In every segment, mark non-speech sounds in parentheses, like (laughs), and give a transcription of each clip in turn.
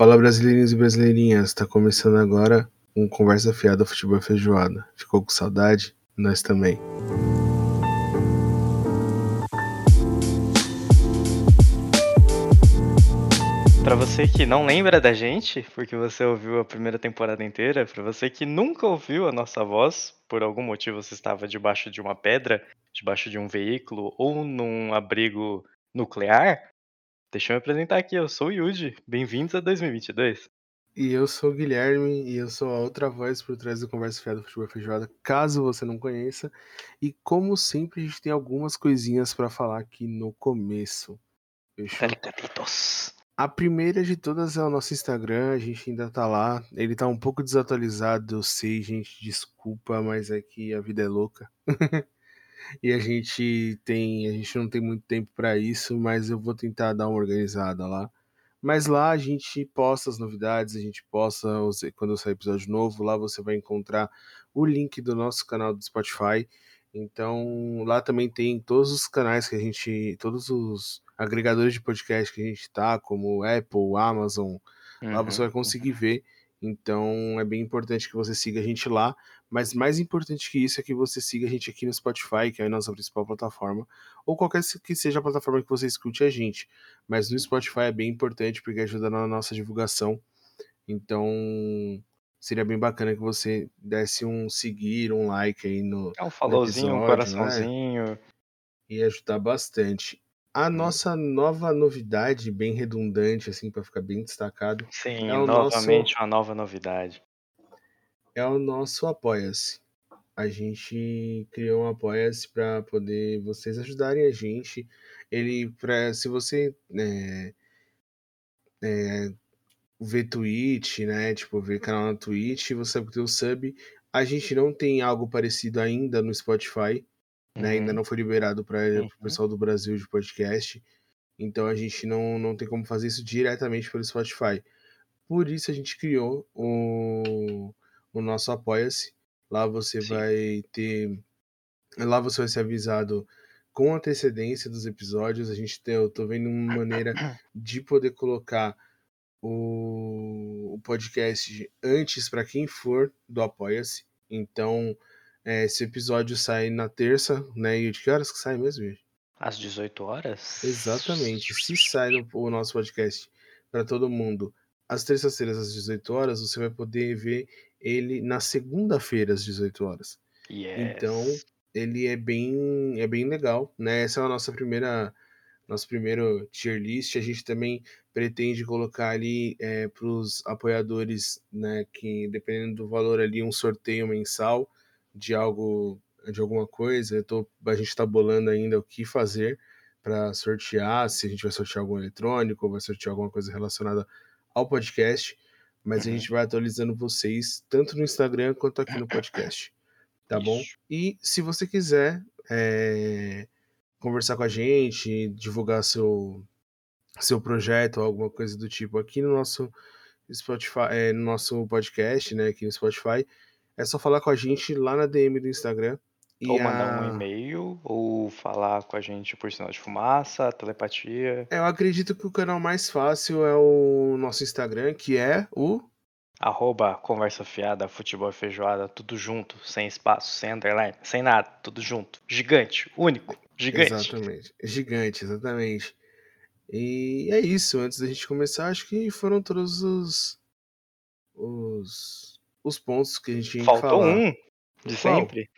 Fala brasileirinhos e brasileirinhas, tá começando agora um Conversa Fiada Futebol Feijoada. Ficou com saudade? Nós também. Para você que não lembra da gente, porque você ouviu a primeira temporada inteira, para você que nunca ouviu a nossa voz, por algum motivo você estava debaixo de uma pedra, debaixo de um veículo ou num abrigo nuclear, deixa eu me apresentar aqui, eu sou o Yuji. Bem-vindos a 2022. E eu sou o Guilherme e eu sou a outra voz por trás do Conversa Fiada Futebol Feijoada, caso você não conheça. E como sempre, a gente tem algumas coisinhas para falar aqui no começo. Fechou? A primeira de todas é o nosso Instagram, a gente ainda tá lá. Ele tá um pouco desatualizado, eu sei, gente, desculpa, mas é que a vida é louca. (laughs) e a gente tem, a gente não tem muito tempo para isso, mas eu vou tentar dar uma organizada lá. Mas lá a gente posta as novidades, a gente posta os- quando sair episódio novo, lá você vai encontrar o link do nosso canal do Spotify. Então, lá também tem todos os canais que a gente, todos os agregadores de podcast que a gente tá, como Apple, Amazon, lá você Uhum. vai conseguir ver. Então é bem importante que você siga a gente lá. Mas mais importante que isso é que você siga a gente aqui no Spotify, que é a nossa principal plataforma, ou qualquer que seja a plataforma que você escute a gente. Mas no Spotify é bem importante porque ajuda na nossa divulgação. Então seria bem bacana que você desse um seguir, um like aí no, É um followzinho, um episódio, né? coraçãozinho. E ajudar bastante. A Hum. nossa nova novidade, bem redundante, assim, para ficar bem destacado, Sim, é o nosso novamente uma nova novidade. é o nosso Apoia-se. A gente criou um Apoia-se para poder vocês ajudarem a gente. Ele, pra, se você é, é, ver Twitch, né? Tipo, ver canal na Twitch, você sabe que tem o sub. A gente não tem algo parecido ainda no Spotify, né? Ainda Uhum, não foi liberado para o uhum. pessoal do Brasil de podcast. Então a gente não, não tem como fazer isso diretamente pelo Spotify. Por isso a gente criou o, o nosso Apoia-se. Lá você Sim. vai ter. Lá você vai ser avisado com antecedência dos episódios. A gente tem, eu tô vendo uma maneira de poder colocar o, o podcast antes para quem for do Apoia-se. Então, é, esse episódio sai na terça, né? E de que horas que sai mesmo, gente? Às 18 horas? Exatamente. Se sai no- o nosso podcast para todo mundo às terças-feiras às 18 horas, você vai poder ver ele na segunda-feira às 18 horas. Então, Yes. ele é bem é bem legal, né? Essa é a nossa primeira nosso primeiro tier list. A gente também pretende colocar ali para os apoiadores, né, que dependendo do valor ali um sorteio mensal de algo de alguma coisa. Tô, a gente está bolando ainda o que fazer para sortear, se a gente vai sortear algum eletrônico ou vai sortear alguma coisa relacionada ao podcast. Mas a Uhum. gente vai atualizando vocês tanto no Instagram quanto aqui no podcast. Tá bom? E se você quiser é, conversar com a gente, divulgar seu, seu projeto ou alguma coisa do tipo aqui no nosso Spotify, é, no nosso podcast, né? Aqui no Spotify, é só falar com a gente lá na DM do Instagram. Ou mandar um a... e-mail, ou falar com a gente por sinal de fumaça, telepatia. eu acredito que o canal mais fácil é o nosso Instagram, que é o. Arroba conversa fiada, futebol feijoada, tudo junto, sem espaço, sem underline, sem nada, tudo junto. Gigante, único, gigante. Exatamente. Gigante, exatamente. E é isso. Antes da gente começar, acho que foram todos os. os, os pontos que a gente tinha que Faltou falar. um de Qual? sempre,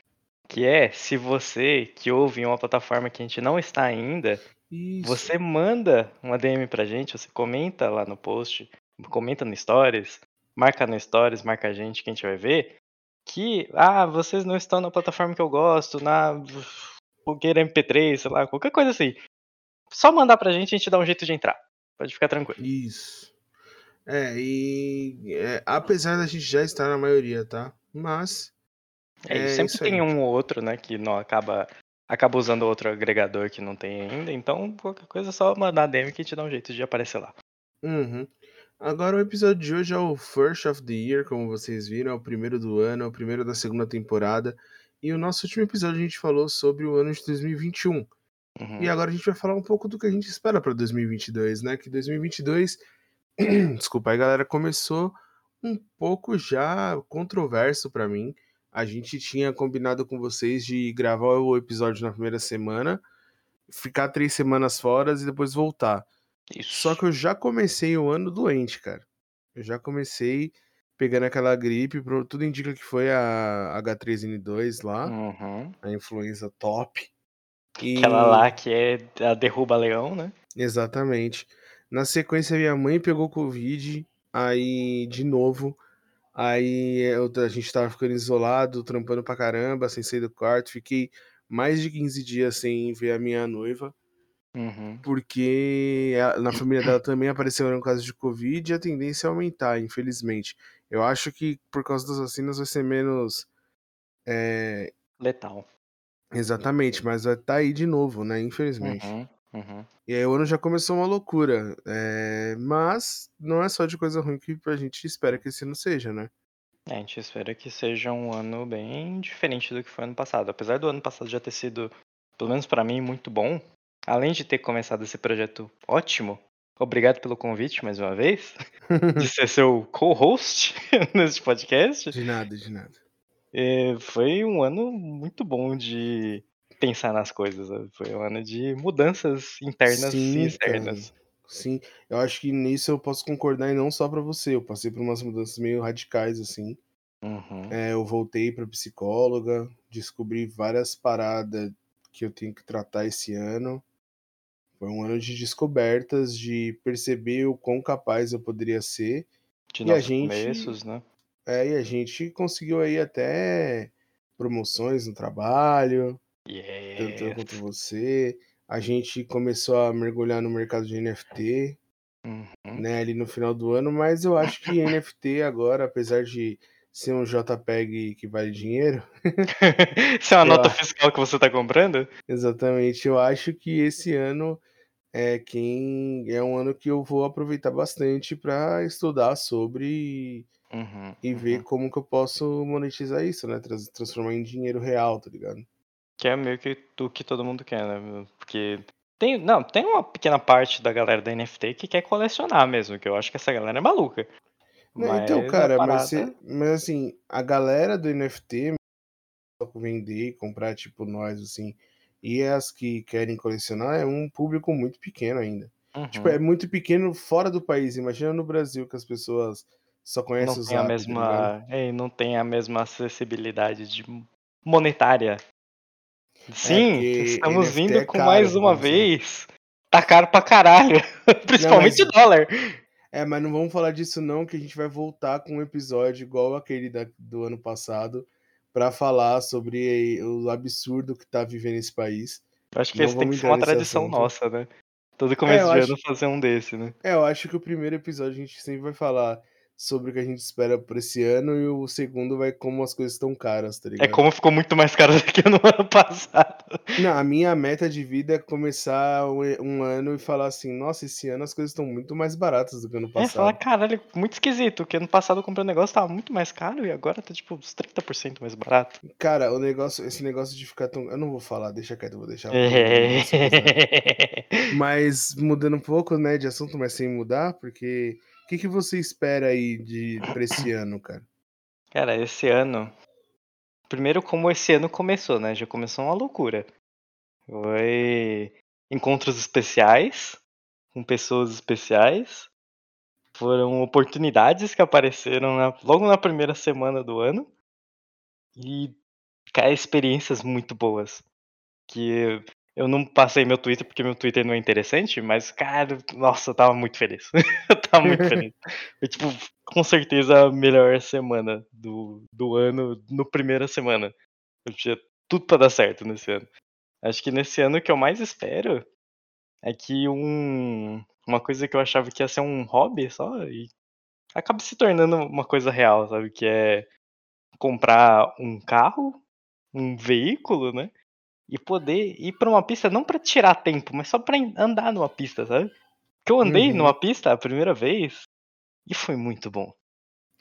que é se você que ouve em uma plataforma que a gente não está ainda, Isso. você manda uma DM pra gente, você comenta lá no post, comenta no Stories, marca no Stories, marca a gente que a gente vai ver, que, ah, vocês não estão na plataforma que eu gosto, na fogueira MP3, sei lá, qualquer coisa assim. Só mandar pra gente, a gente dá um jeito de entrar. Pode ficar tranquilo. Isso. É, e é, apesar da gente já estar na maioria, tá? Mas É, e é sempre tem aí. um ou outro, né, que não acaba acaba usando outro agregador que não tem ainda, então qualquer coisa é só mandar DM que a gente dá um jeito de aparecer lá. Uhum. Agora o episódio de hoje é o First of the Year, como vocês viram, é o primeiro do ano, é o primeiro da segunda temporada. E o nosso último episódio a gente falou sobre o ano de 2021. Uhum. E agora a gente vai falar um pouco do que a gente espera para 2022, né? Que 2022 (clears throat) Desculpa, aí galera começou um pouco já controverso pra mim. A gente tinha combinado com vocês de gravar o episódio na primeira semana, ficar três semanas fora e depois voltar. Só Isso. que eu já comecei o ano doente, cara. Eu já comecei pegando aquela gripe, tudo indica que foi a H3N2 lá, Uhum. a influenza top. Aquela E lá que é a derruba leão, né? exatamente. Na sequência, minha mãe pegou Covid, aí de novo. Aí eu- a gente tava ficando isolado, trampando pra caramba, sem sair do quarto. Fiquei mais de 15 dias sem ver a minha noiva, Uhum. porque a- na família dela também apareceram casos de Covid e a tendência é aumentar, infelizmente. Eu acho que por causa das vacinas vai ser menos. é, Letal. exatamente, mas vai estar aí de novo, né? Infelizmente. Uhum. Uhum. E aí o ano já começou uma loucura. é, mas não é só de coisa ruim que a gente espera que esse ano seja, né? É, a gente espera que seja um ano bem diferente do que foi ano passado. Apesar do ano passado já ter sido, pelo menos pra mim, muito bom. Além de ter começado esse projeto ótimo, obrigado pelo convite mais uma vez, (laughs) de ser seu co-host (laughs) nesse podcast. De nada, de nada. É, foi um ano muito bom de pensar nas coisas. sabe? Foi um ano de mudanças internas e Sim, externas. Sim, eu acho que nisso eu posso concordar e não só pra você. Eu passei por umas mudanças meio radicais assim. Uhum. É, eu voltei pra psicóloga, descobri várias paradas que eu tenho que tratar esse ano. Foi um ano de descobertas, de perceber o quão capaz eu poderia ser. De E a gente- começos, né? É, e a gente conseguiu aí até promoções no trabalho, tanto eu Yes. quanto você. A gente começou a mergulhar no mercado de NFT. Uhum. né, ali no final do ano, mas eu acho que NFT agora, apesar de ser um JPEG que vale dinheiro, (laughs) Isso é uma nota acho- fiscal que você tá comprando? exatamente, eu acho que esse ano é quem é um ano que eu vou aproveitar bastante para estudar sobre Uhum. e ver uhum. como que eu posso monetizar isso, né, trans- transformar em dinheiro real, tá ligado? Que é meio que o que todo mundo quer, né? Porque tem, não, tem uma pequena parte da galera da NFT que quer colecionar mesmo, que eu acho que essa galera é maluca. Não, então, Mas a cara, parada- mas, cê- mas assim, a galera do NFT vender, comprar tipo nós assim, e as que querem colecionar é um público muito pequeno ainda. Uhum. Tipo, é muito pequeno fora do país. Imagina no Brasil que as pessoas só conhecem não o tem a tá mesma, é, não tem a mesma acessibilidade de monetária. Sim, porque estamos NFT vindo é com caro, mais uma vez. Tá caro pra caralho, (laughs) principalmente mas- dólar. É, mas não vamos falar disso não, que a gente vai voltar com um episódio igual aquele da- do ano passado pra falar sobre o absurdo que tá vivendo esse país. Acho que Não esse tem que ser uma tradição assunto. nossa, né? Todo começo eu de acho- ano fazer um desse, né? É, eu acho que o primeiro episódio a gente sempre vai falar sobre o que a gente espera por esse ano e o segundo vai como as coisas estão caras, tá É ligado? como ficou muito mais caro (laughs) do que no ano passado. Não, a minha meta de vida é começar um ano e falar assim, nossa, esse ano as coisas estão muito mais baratas do que ano É, falar, passado. caralho, muito esquisito, que ano passado eu comprei um negócio tava muito mais caro e agora tá tipo uns 30% mais barato. Cara, o negócio, esse negócio de ficar tão. Eu não vou falar, deixa quieto, vou deixar. (laughs) É. Mas mudando um pouco, né, de assunto, mas sem mudar, porque que, que você espera aí de pra esse ano, cara? Cara, esse ano. Primeiro, como esse ano começou, né? Já começou uma loucura. Foi encontros especiais com pessoas especiais. Foram oportunidades que apareceram na- logo na primeira semana do ano. E, cara, experiências muito boas. Que eu não passei meu Twitter porque meu Twitter não é interessante, mas, cara, nossa, eu tava muito feliz. (laughs) eu tava muito feliz. (laughs) Foi, tipo, com certeza a melhor semana do, do ano, no primeira semana. Eu tinha tudo pra dar certo nesse ano. Acho que nesse ano o que eu mais espero é que um, uma coisa que eu achava que ia ser um hobby só e acaba se tornando uma coisa real, sabe? Que é comprar um carro, um veículo, né? E poder ir pra uma pista não pra tirar tempo, mas só pra en- andar numa pista, sabe? Porque eu andei Uhum. numa pista a primeira vez e foi muito bom.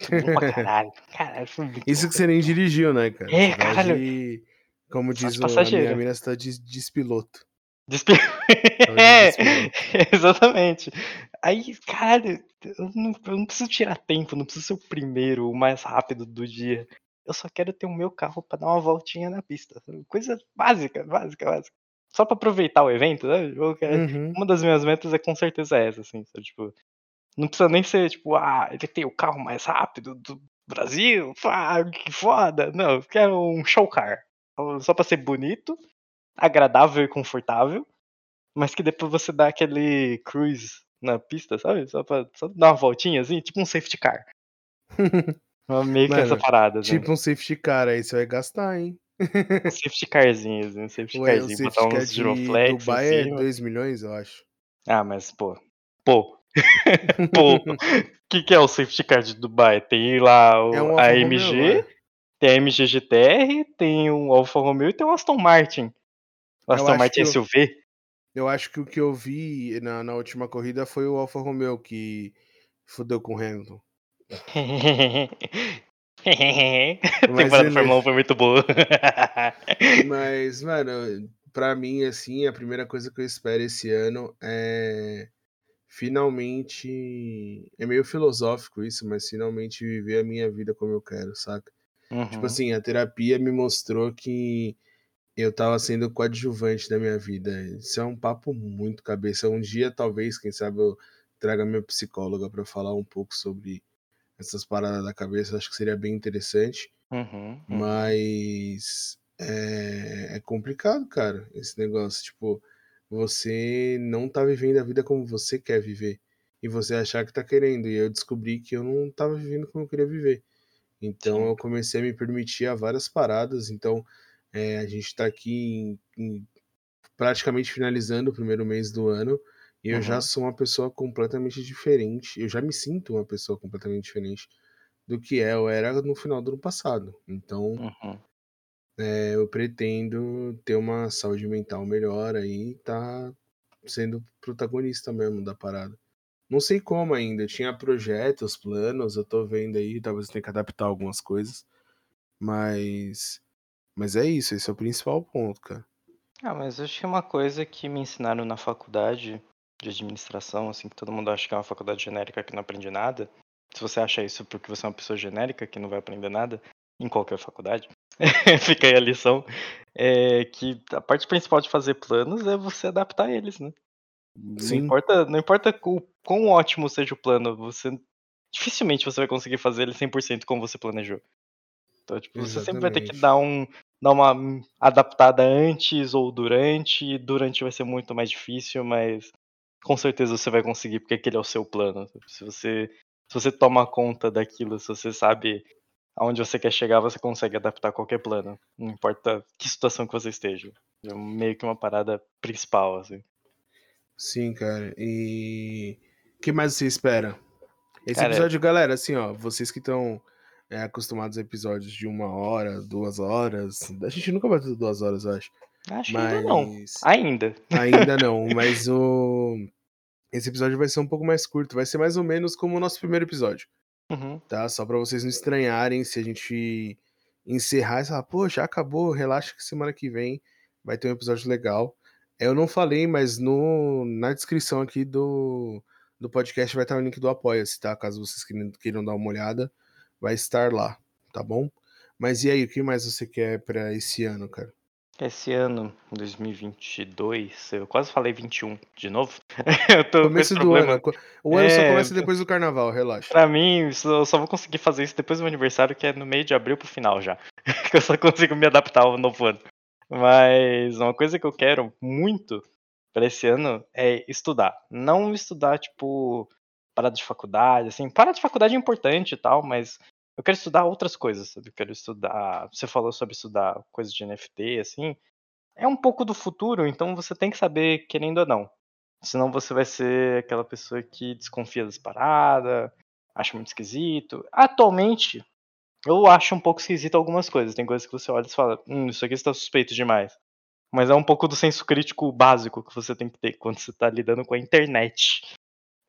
Foi bom pra (laughs) caralho. Caralho, foi muito Isso bom. que você nem dirigiu, né, cara? É, caralho. de- Como diz o, a minha mina, você tá de despiloto. Despe... Tava de É, (laughs) despiloto. exatamente. Aí, caralho, eu não, eu não preciso tirar tempo, não preciso ser o primeiro, o mais rápido do dia. Eu só quero ter o meu carro pra dar uma voltinha na pista. Coisa básica, básica, básica. Só pra aproveitar o evento, né? Uhum. Uma das minhas metas é com certeza essa, assim, sabe? Tipo, não precisa nem ser, tipo, ah, ele tem o carro mais rápido do Brasil, ah, que foda. Não, eu quero um show car. Só pra ser bonito, agradável e confortável, mas que depois você dá aquele cruise na pista, sabe? Só pra só dar uma voltinha, assim, tipo um safety car. (laughs) Meio que essa parada, assim. Tipo um safety car, aí você vai gastar, hein? Um safety carzinho, assim, um safety Ué, o carzinho, safety botar uns giroflex Dubai é cima. 2 milhões, eu acho. Ah, mas pô. Pô. pô. O que, que é o safety car de Dubai? Tem lá o, É um a AMG, Romeo, é. tem a MG GTR, tem um Alfa Romeo e tem um Aston Martin. O Aston Martin que eu- SUV. Eu acho que o que eu vi na, na última corrida foi o Alfa Romeo que fudeu com o Hamilton. Temporada da ele- Fórmula 1 foi muito boa. (laughs) Mas, mano, pra mim, assim, a primeira coisa que eu espero esse ano é finalmente. É meio filosófico isso, mas finalmente viver a minha vida como eu quero, saca? Tipo Uhum, assim, a terapia me mostrou que eu tava sendo coadjuvante da minha vida. Isso é um papo muito cabeça. Um dia, talvez, quem sabe, eu traga minha psicóloga pra falar um pouco sobre essas paradas da cabeça. Acho que seria bem interessante. uhum, uhum. Mas é, é complicado, cara, esse negócio. Tipo, você não tá vivendo a vida como você quer viver. E você achar que tá querendo. E eu descobri que eu não tava vivendo como eu queria viver. Então Sim. eu comecei a me permitir a várias paradas. Então é, a gente tá aqui em- em praticamente finalizando o primeiro mês do ano. E eu já Uhum. sou uma pessoa completamente diferente. Eu já me sinto uma pessoa completamente diferente do que eu era no final do ano passado. Então Uhum. é, eu pretendo ter uma saúde mental melhor aí, tá sendo protagonista mesmo da parada. Não sei como ainda, eu tinha projetos, planos, eu tô vendo aí, talvez eu tenha que adaptar algumas coisas, mas mas é isso, esse é o principal ponto, cara. Ah, mas eu acho que uma coisa que me ensinaram na faculdade de administração, assim, que todo mundo acha que é uma faculdade genérica que não aprende nada. Se você acha isso porque você é uma pessoa genérica que não vai aprender nada, em qualquer faculdade, (laughs) fica aí a lição, é que a parte principal de fazer planos é você adaptar eles, né? Não Sim. importa, não importa o quão ótimo seja o plano, você dificilmente você vai conseguir fazer ele 100% como você planejou. Então, tipo, você sempre vai ter que Exatamente. dar um dar uma adaptada antes ou durante, durante vai ser muito mais difícil, mas com certeza você vai conseguir porque aquele é o seu plano. Se você se você toma conta daquilo, se você sabe aonde você quer chegar, você consegue adaptar qualquer plano, não importa que situação que você esteja. É meio que uma parada principal assim. Sim, cara. E o que mais você espera? Esse Cara, episódio, galera, assim, ó, vocês que estão acostumados a episódios de uma hora, duas horas, a gente nunca vai ter duas horas, eu acho. Acho que ainda não. Mas Ainda. ainda não, (laughs) mas o esse episódio vai ser um pouco mais curto, vai ser mais ou menos como o nosso primeiro episódio, Uhum. tá? Só pra vocês não estranharem se a gente encerrar e falar, pô, já acabou, relaxa que semana que vem vai ter um episódio legal. Eu não falei, mas no, na descrição aqui do, do podcast vai estar o link do Apoia-se, tá? Caso vocês queiram, queiram dar uma olhada, vai estar lá, tá bom? Mas e aí, o que mais você quer pra esse ano, cara? Esse ano, 2022, eu quase falei 21 de novo. (laughs) eu tô Começo do problema. ano. O ano só É, começa depois do carnaval, relaxa. Pra mim, eu só vou conseguir fazer isso depois do meu aniversário, que é no meio de abril pro final já. (laughs) que eu só consigo me adaptar ao novo ano. Mas uma coisa que eu quero muito pra esse ano é estudar. Não estudar, tipo, parada de faculdade, assim. Parada de faculdade é importante e tal, mas eu quero estudar outras coisas, sabe? Eu quero estudar. Você falou sobre estudar coisas de NFT, assim. É um pouco do futuro, então você tem que saber, querendo ou não. Senão você vai ser aquela pessoa que desconfia das paradas, acha muito esquisito. Atualmente, eu acho um pouco esquisito algumas coisas. Tem coisas que você olha e fala, hum, isso aqui está suspeito demais. Mas é um pouco do senso crítico básico que você tem que ter quando você está lidando com a internet.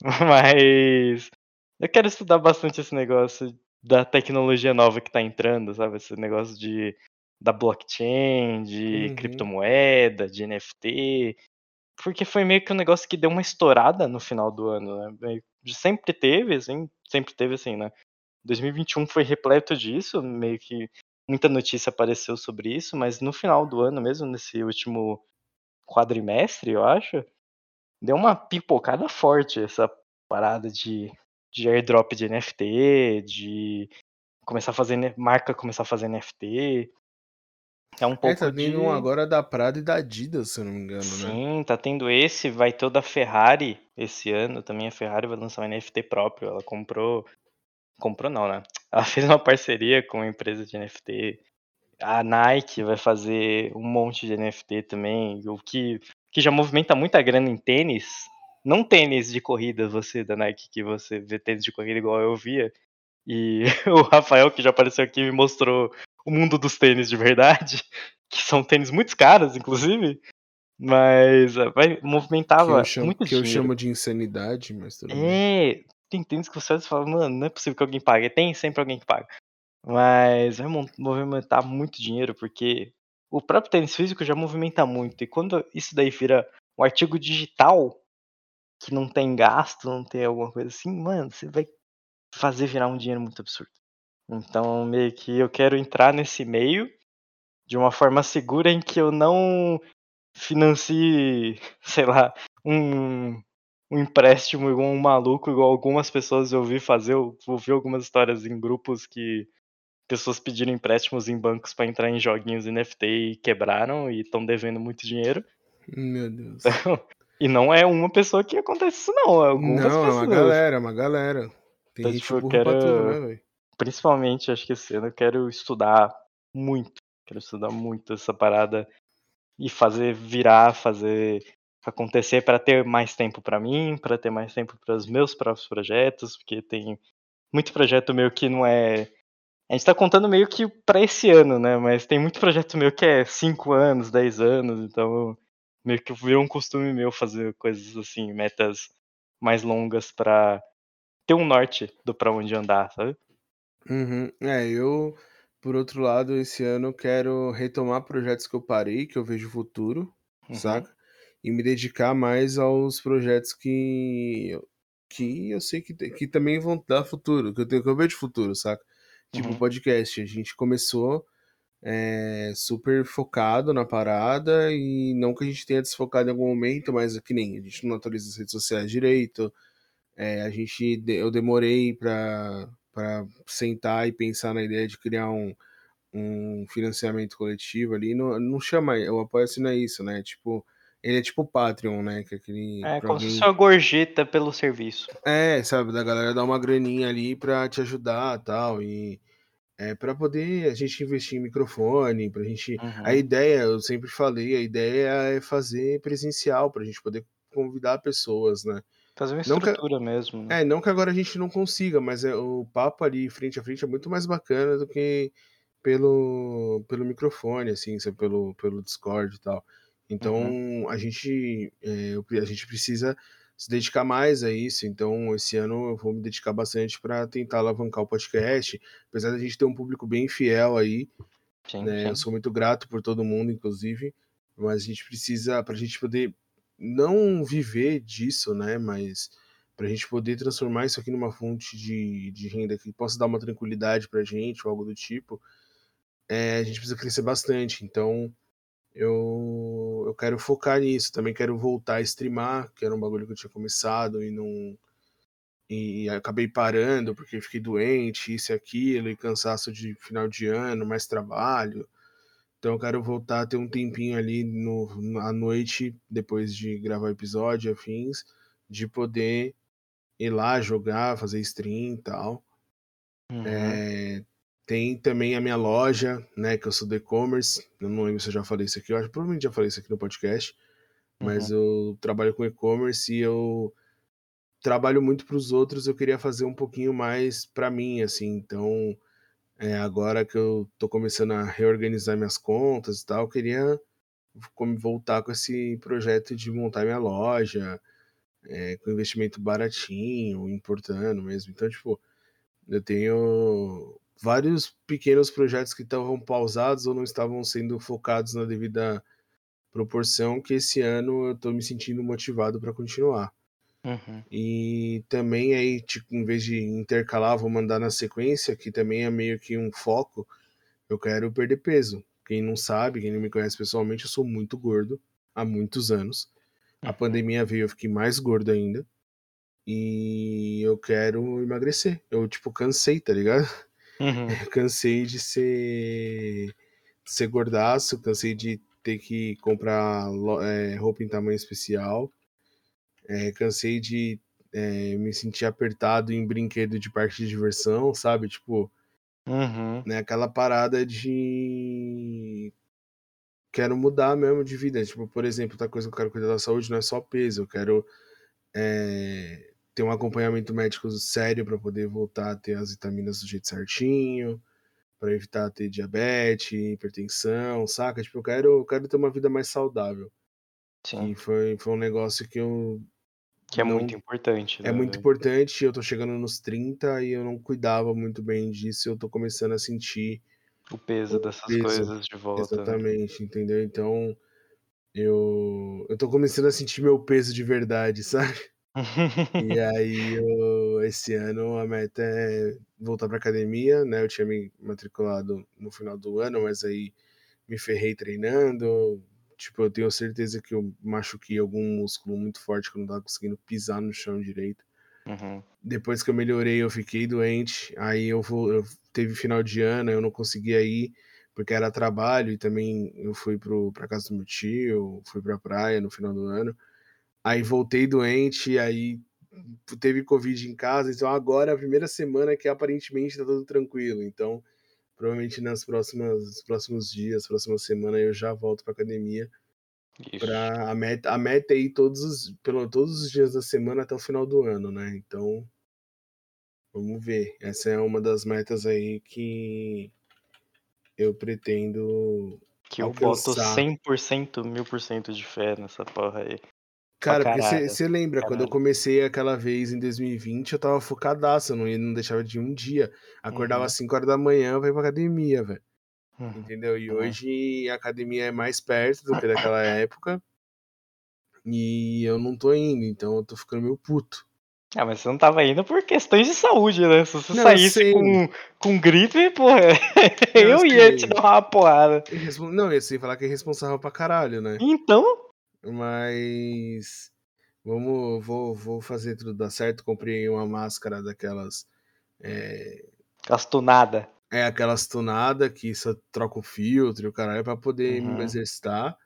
(laughs) Mas eu quero estudar bastante esse negócio da tecnologia nova que está entrando, sabe? Esse negócio de da blockchain, de Uhum. criptomoeda, de NFT. porque foi meio que um negócio que deu uma estourada no final do ano, né? Sempre teve, assim, sempre teve assim, né? 2021 foi repleto disso, meio que muita notícia apareceu sobre isso, mas no final do ano mesmo, nesse último quadrimestre, eu acho, deu uma pipocada forte essa parada de, de airdrop de NFT, de começar a fazer marca começar a fazer NFT. É um pouco é, tá tendo de... um agora da Prada e da Adidas, se eu não me engano, Sim, né? Sim, tá tendo esse, vai ter o da Ferrari esse ano, também a Ferrari vai lançar um NFT próprio, ela comprou comprou não, né? (laughs) Ela fez uma parceria com uma empresa de NFT. A Nike vai fazer um monte de NFT também, o que que já movimenta muita grana em tênis, não tênis de corrida, você da Nike, que você vê tênis de corrida igual eu via, e (laughs) o Rafael, que já apareceu aqui, me mostrou o mundo dos tênis de verdade, (laughs) que são tênis muito caros, inclusive, mas eh, vai, movimentava que eu chamo, muito que dinheiro. eu chamo de insanidade, mas tudo é, bem. tem tênis que você fala, mano, não é possível que alguém pague, tem sempre alguém que paga, mas vai movimentar muito dinheiro, porque o próprio tênis físico já movimenta muito. E quando isso daí vira um artigo digital, que não tem gasto, não tem alguma coisa assim, mano, você vai fazer virar um dinheiro muito absurdo. Então, meio que eu quero entrar nesse meio de uma forma segura em que eu não financie, (laughs) sei lá, um, um empréstimo igual um maluco, igual algumas pessoas eu vi fazer. Eu ouvi algumas histórias em grupos que pessoas pediram empréstimos em bancos para entrar em joguinhos NFT e quebraram e estão devendo muito dinheiro. Meu Deus. Então, e não é uma pessoa que acontece isso, não. É algumas não, pessoas. é uma galera, é uma galera. Tem então, gente tipo, quero, pra tudo, né, velho? Principalmente, acho que esse ano eu quero estudar muito. Quero estudar muito essa parada e fazer virar, fazer acontecer para ter mais tempo para mim, para ter mais tempo para os meus próprios projetos, porque tem muito projeto meu que não é a gente tá contando meio que para esse ano, né? Mas tem muito projeto meu que é 5 anos, 10 anos, então meio que virou um costume meu fazer coisas assim, metas mais longas para ter um norte do para onde andar, sabe? Uhum. É, eu, por outro lado, esse ano quero retomar projetos que eu parei, que eu vejo futuro, uhum. saca? E me dedicar mais aos projetos que, que eu sei que, que também vão dar futuro, que eu, tenho, que eu vejo futuro, saca? Tipo, uhum. podcast. A gente começou é, super focado na parada e não que a gente tenha desfocado em algum momento, mas que nem a gente não atualiza as redes sociais direito. É, a gente, eu demorei para para sentar e pensar na ideia de criar um, um financiamento coletivo ali. Não, não chama, o apoio-se não é isso, né? Tipo, ele é tipo o Patreon, né? Que é, aquele, é como alguém... se fosse uma gorjeta pelo serviço. É, sabe, da galera dar uma graninha ali pra te ajudar tal. E é, para poder a gente investir em microfone, pra gente. Uhum. A ideia, eu sempre falei, a ideia é fazer presencial, pra gente poder convidar pessoas, né? Fazer uma estrutura que, mesmo. Né? É, não que agora a gente não consiga, mas é, o papo ali frente a frente é muito mais bacana do que pelo, pelo microfone, assim, pelo, pelo Discord e tal. Então uhum. a gente é, a gente precisa se dedicar mais a isso. Então, esse ano eu vou me dedicar bastante para tentar alavancar o podcast. Apesar da gente ter um público bem fiel aí, sim, né? sim. Eu sou muito grato por todo mundo, inclusive. Mas a gente precisa, para a gente poder não viver disso, né? Mas para a gente poder transformar isso aqui numa fonte de, de renda que possa dar uma tranquilidade para a gente ou algo do tipo, é, a gente precisa crescer bastante. Então, eu, eu quero focar nisso. Também quero voltar a streamar, que era um bagulho que eu tinha começado e não. E acabei parando porque fiquei doente, isso e aquilo, e cansaço de final de ano, mais trabalho. Então eu quero voltar a ter um tempinho ali no, à noite, depois de gravar o episódio, afins, de poder ir lá jogar, fazer stream e tal. Uhum. É, tem também a minha loja, né, que eu sou do e-commerce. Eu não lembro se eu já falei isso aqui, eu acho que provavelmente já falei isso aqui no podcast. Mas uhum. eu trabalho com e-commerce e eu trabalho muito para os outros, eu queria fazer um pouquinho mais para mim, assim. Então, é, agora que eu tô começando a reorganizar minhas contas e tal, eu queria voltar com esse projeto de montar minha loja, é, com investimento baratinho, importando mesmo. Então, tipo, eu tenho vários pequenos projetos que estavam pausados ou não estavam sendo focados na devida proporção que esse ano eu tô me sentindo motivado para continuar. Uhum. E também aí, tipo, em vez de intercalar, vou mandar na sequência, que também é meio que um foco, eu quero perder peso. Quem não sabe, quem não me conhece pessoalmente, eu sou muito gordo há muitos anos. A Uhum. pandemia veio, eu fiquei mais gordo ainda. E eu quero emagrecer. Eu, tipo, cansei, tá ligado? (laughs) Uhum. cansei de ser, de ser gordaço, cansei de ter que comprar é, roupa em tamanho especial. É, cansei de é, me sentir apertado em brinquedo de parque de diversão, sabe? Tipo, Uhum. né, aquela parada de quero mudar mesmo de vida. Tipo, por exemplo, outra coisa que eu quero cuidar da saúde não é só peso, eu quero é, ter um acompanhamento médico sério para poder voltar a ter as vitaminas do jeito certinho, para evitar ter diabetes, hipertensão, saca? Tipo, eu quero, eu quero ter uma vida mais saudável. Sim. Que foi, foi um negócio que eu Que é não- muito importante, né? é muito velho? importante. Eu tô chegando nos 30 e eu não cuidava muito bem disso. Eu tô começando a sentir O peso dessas peso, coisas de volta, né? Exatamente, entendeu? Então, eu, eu tô começando a sentir meu peso de verdade, (laughs) sabe? E (laughs) aí, eu, esse ano, a meta é voltar pra academia, né? Eu tinha me matriculado no final do ano, mas aí me ferrei treinando. Tipo, eu tenho certeza que eu machuquei algum músculo muito forte que eu não tava conseguindo pisar no chão direito. Uhum. Depois que eu melhorei, eu fiquei doente. Aí eu, vou, eu teve final de ano, eu não conseguia ir porque era trabalho e também eu fui pro, pra casa do meu tio, fui pra praia no final do ano. Aí voltei doente, aí teve Covid em casa, então agora é a primeira semana que aparentemente tá tudo tranquilo. Então, provavelmente nas próximas nos próximos dias, próxima semana eu já volto pra academia. Pra, a, meta, a meta é ir todos os, pelo, todos os dias da semana até o final do ano, né? Então, vamos ver. Essa é uma das metas aí que eu pretendo Que eu boto alcançar. 100%, 1000% de fé nessa porra aí. Cara, porque você lembra, quando eu comecei aquela vez em 2020, eu tava focadaço, eu não, ia, não deixava de um dia. Acordava Uhum. às 5 horas da manhã pra ir pra academia, velho. Uhum. Entendeu? E Uhum. hoje a academia é mais perto do que daquela época. E eu não tô indo, então eu tô ficando meio puto. Ah, mas você não tava indo por questões de saúde, né? Se você Não, saísse com, com gripe, porra, (laughs) eu eu ia te dar uma porrada. Não, eu sei falar que é responsável pra caralho, né? Então, Mas vamos, vou, vou fazer tudo dar certo. Comprei uma máscara daquelas. É, gastunada. é aquelas tunadas que só troca o filtro e o caralho pra poder Uhum. me exercitar.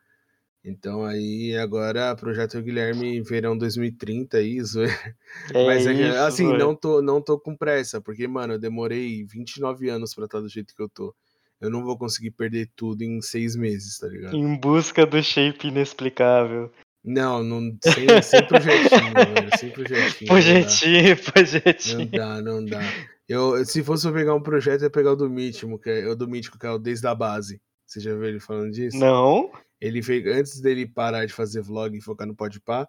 Então aí agora projeto Guilherme verão 2030 aí, zoeira. É (laughs) Mas é isso, assim, zoeira. não tô, não tô com pressa, porque, mano, eu demorei 29 anos pra estar do jeito que eu tô. Eu não vou conseguir perder tudo em seis meses, tá ligado? Em busca do shape inexplicável. Não, não sem, sem projetinho, (laughs) velho. Sem projetinho. não. (laughs) Projetinho, Não projetinho. dá, não dá. Eu, se fosse pra pegar um projeto, eu ia pegar o do Mítico, que é o do Mítico, que é o Desde a Base. Você já viu ele falando disso? Não? Ele fez, antes dele parar de fazer vlog e focar no Podpah,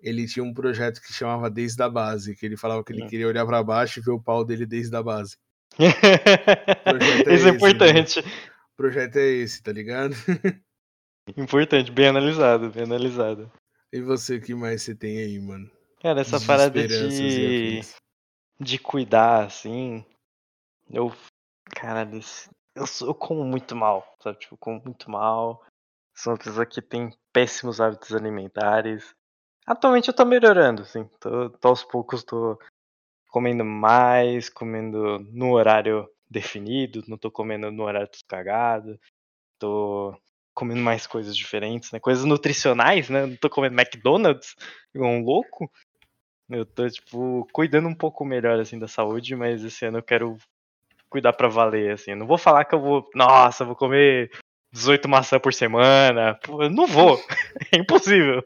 ele tinha um projeto que chamava Desde a Base, que ele falava que ele Hum. queria olhar pra baixo e ver o pau dele desde a base. (laughs) projeto é Isso é esse, importante. O projeto é esse, tá ligado? (laughs) Importante, bem analisado, bem analisado. E você, o que mais você tem aí, mano? Cara, essa De parada de, de cuidar, assim, eu, caralho, eu, sou- eu como muito mal, sabe? Tipo, eu como muito mal. Sou uma pessoa que tem péssimos hábitos alimentares. Atualmente eu tô melhorando, assim. Tô, tô aos poucos tô comendo mais, comendo no horário definido, não tô comendo no horário tudo cagado. Tô comendo mais coisas diferentes, né? Coisas nutricionais, né? Não tô comendo McDonald's igual um louco. Eu tô, tipo, cuidando um pouco melhor, assim, da saúde, mas esse ano eu quero cuidar pra valer, assim. Eu não vou falar que eu vou, nossa, vou comer 18 maçã por semana. Pô, eu não vou. (laughs) É impossível.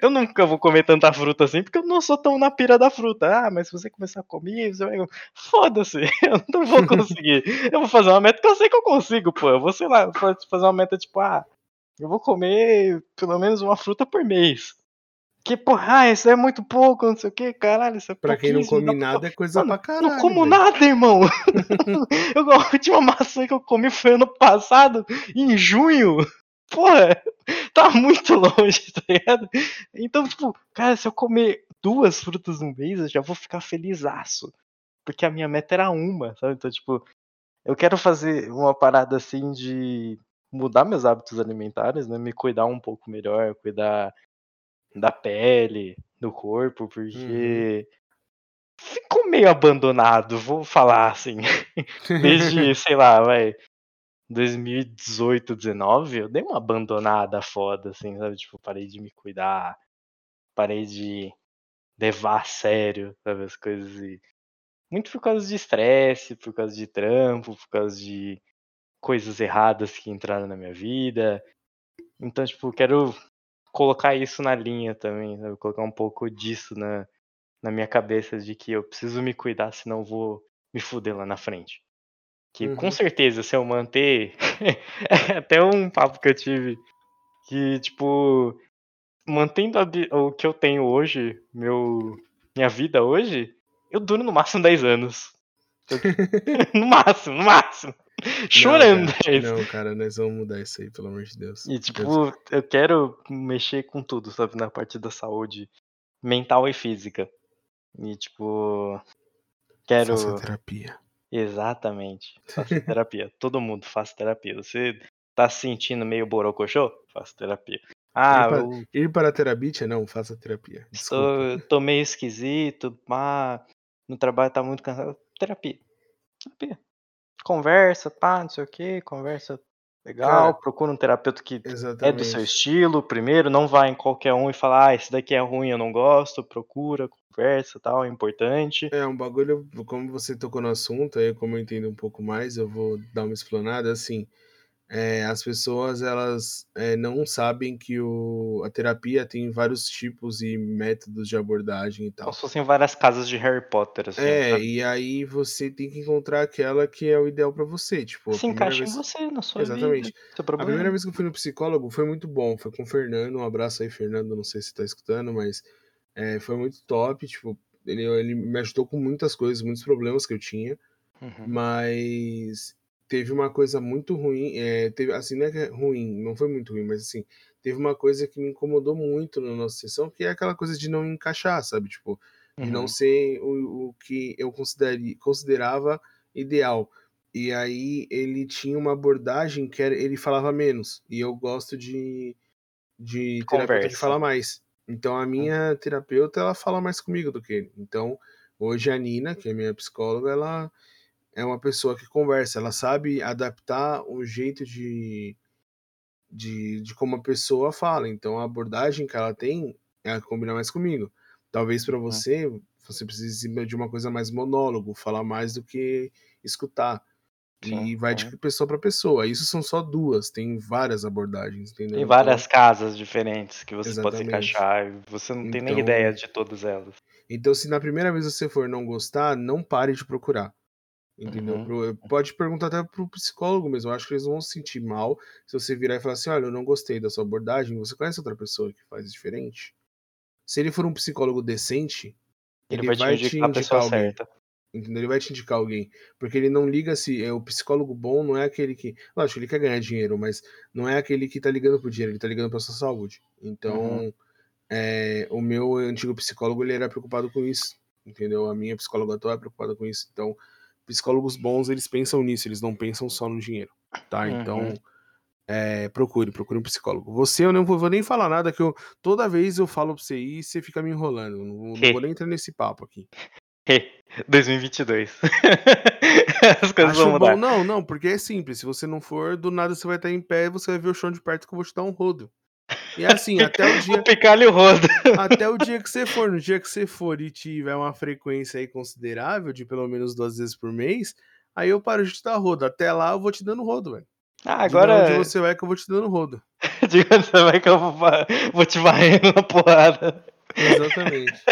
Eu nunca vou comer tanta fruta assim, porque eu não sou tão na pira da fruta. Ah, mas se você começar a comer, você vai. Foda-se, (laughs) eu não vou conseguir. Eu vou fazer uma meta que eu sei que eu consigo, pô. Eu vou, sei lá, fa- fazer uma meta tipo, ah, eu vou comer pelo menos uma fruta por mês. Que, porra, ah, isso é muito pouco, não sei o que, caralho, isso é Pra quem não come pra- nada, é coisa Mano, pra caralho. não como velho. nada, irmão. (laughs) eu, a última maçã que eu comi foi ano passado, em junho. porra, tá muito longe, (laughs) tá ligado? Então, tipo, cara, se eu comer duas frutas no mês, eu já vou ficar felizaço. Porque a minha meta era uma, sabe? Então, tipo, eu quero fazer uma parada assim de mudar meus hábitos alimentares, né? Me cuidar um pouco melhor, cuidar da pele, do corpo, porque uhum. ficou meio abandonado, vou falar assim. (laughs) Desde, sei lá, vai, 2018, 19, eu dei uma abandonada foda, assim, sabe? Tipo, parei de me cuidar, parei de levar a sério, sabe, as coisas. E... Muito por causa de estresse, por causa de trampo, por causa de coisas erradas que entraram na minha vida. Então, tipo, quero colocar isso na linha também, sabe? Colocar um pouco disso na, na minha cabeça de que eu preciso me cuidar, senão eu vou me fuder lá na frente. Que uhum. com certeza, se eu manter. (laughs) até um papo que eu tive. Que, tipo. Mantendo a, o que eu tenho hoje, meu, minha vida hoje, eu duro no máximo 10 anos. (laughs) (laughs) no máximo, no máximo. Chorando. Não cara, não, cara, nós vamos mudar isso aí, pelo amor de Deus. E, tipo, Deus. eu quero mexer com tudo, sabe? Na parte da saúde mental e física. E, tipo. Quero. Faça terapia. Exatamente. Faça (laughs) terapia. Todo mundo faz terapia. Você tá se sentindo meio borocochô? Faça terapia. Ah, ir para, eu... ir para a terapia? Não, faça terapia. Estou, tô meio esquisito, mas no trabalho tá muito cansado. Terapia. Terapia. Conversa, pá, não sei o que, conversa legal, Cara, procura um terapeuta que exatamente. é do seu estilo primeiro, não vai em qualquer um e falar, ah, esse daqui é ruim, eu não gosto, procura, conversa tal, é importante. É, um bagulho, como você tocou no assunto, aí como eu entendo um pouco mais, eu vou dar uma explanada, assim, é, as pessoas elas é, não sabem que o, a terapia tem vários tipos e métodos de abordagem e tal. Como se fossem várias casas de Harry Potter, assim. É, sabe? e aí você tem que encontrar aquela que é o ideal para você, tipo. Se encaixa vez... em você, na sua Exatamente. vida. A primeira vez que eu fui no psicólogo foi muito bom, foi com o Fernando, um abraço aí, Fernando, não sei se tá escutando, mas é, foi muito top, tipo, ele, ele me ajudou com muitas coisas, muitos problemas que eu tinha, uhum. mas teve uma coisa muito ruim, é, teve, assim, não é, é ruim, não foi muito ruim, mas assim, teve uma coisa que me incomodou muito na nossa sessão, que é aquela coisa de não encaixar, sabe? Tipo, de uhum. não ser o, o que eu considerava ideal. E aí ele tinha uma abordagem que era, ele falava menos, e eu gosto de, de terapeuta de falar mais. Então a minha uhum. terapeuta, ela fala mais comigo do que ele. Então, hoje a Nina, que é minha psicóloga, ela é uma pessoa que conversa, ela sabe adaptar o jeito de, de, de como a pessoa fala. Então a abordagem que ela tem, ela combina mais comigo. Talvez para você, você precise de uma coisa mais monólogo, falar mais do que escutar. E vai de pessoa para pessoa. Isso são só duas, tem várias abordagens, entendeu? Tem várias então, casas diferentes que você exatamente. pode encaixar. Você não tem então, nem ideia de todas elas. Então, se na primeira vez você for não gostar, não pare de procurar. Entendeu? Uhum. Pode perguntar até pro psicólogo mesmo. Eu acho que eles vão se sentir mal se você virar e falar assim: olha, eu não gostei da sua abordagem. Você conhece outra pessoa que faz diferente? Se ele for um psicólogo decente, ele, ele vai, vai, te indicar, te indicar alguém. Certa. Entendeu? Ele vai te indicar alguém. Porque ele não liga se. É, o psicólogo bom não é aquele que. Lógico, ele quer ganhar dinheiro, mas não é aquele que tá ligando pro dinheiro, ele tá ligando pra sua saúde. Então, uhum. é, o meu antigo psicólogo ele era preocupado com isso. Entendeu? A minha psicóloga atual é preocupada com isso. Então psicólogos bons, eles pensam nisso, eles não pensam só no dinheiro, tá? Então, uhum. é, procure, procure um psicólogo. Você, eu não vou, vou, nem falar nada, que eu toda vez eu falo pra você ir e você fica me enrolando. Não, não vou nem entrar nesse papo aqui. 2022. (laughs) As coisas Acho vão mudar. Bom, não, não, porque é simples. Se você não for, do nada você vai estar em pé e você vai ver o chão de perto que eu vou te dar um rodo. E é assim, até o (laughs) dia. Picar-lhe o rodo. (laughs) Até o dia que você for. No dia que você for e tiver uma frequência aí considerável, de pelo menos duas vezes por mês, aí eu paro de te dar rodo. Até lá eu vou te dando rodo, velho. Ah, agora. Diga onde você vai que eu vou te dando rodo. (laughs) Diga onde você vai que eu vou, vou te varrendo na porrada. Exatamente.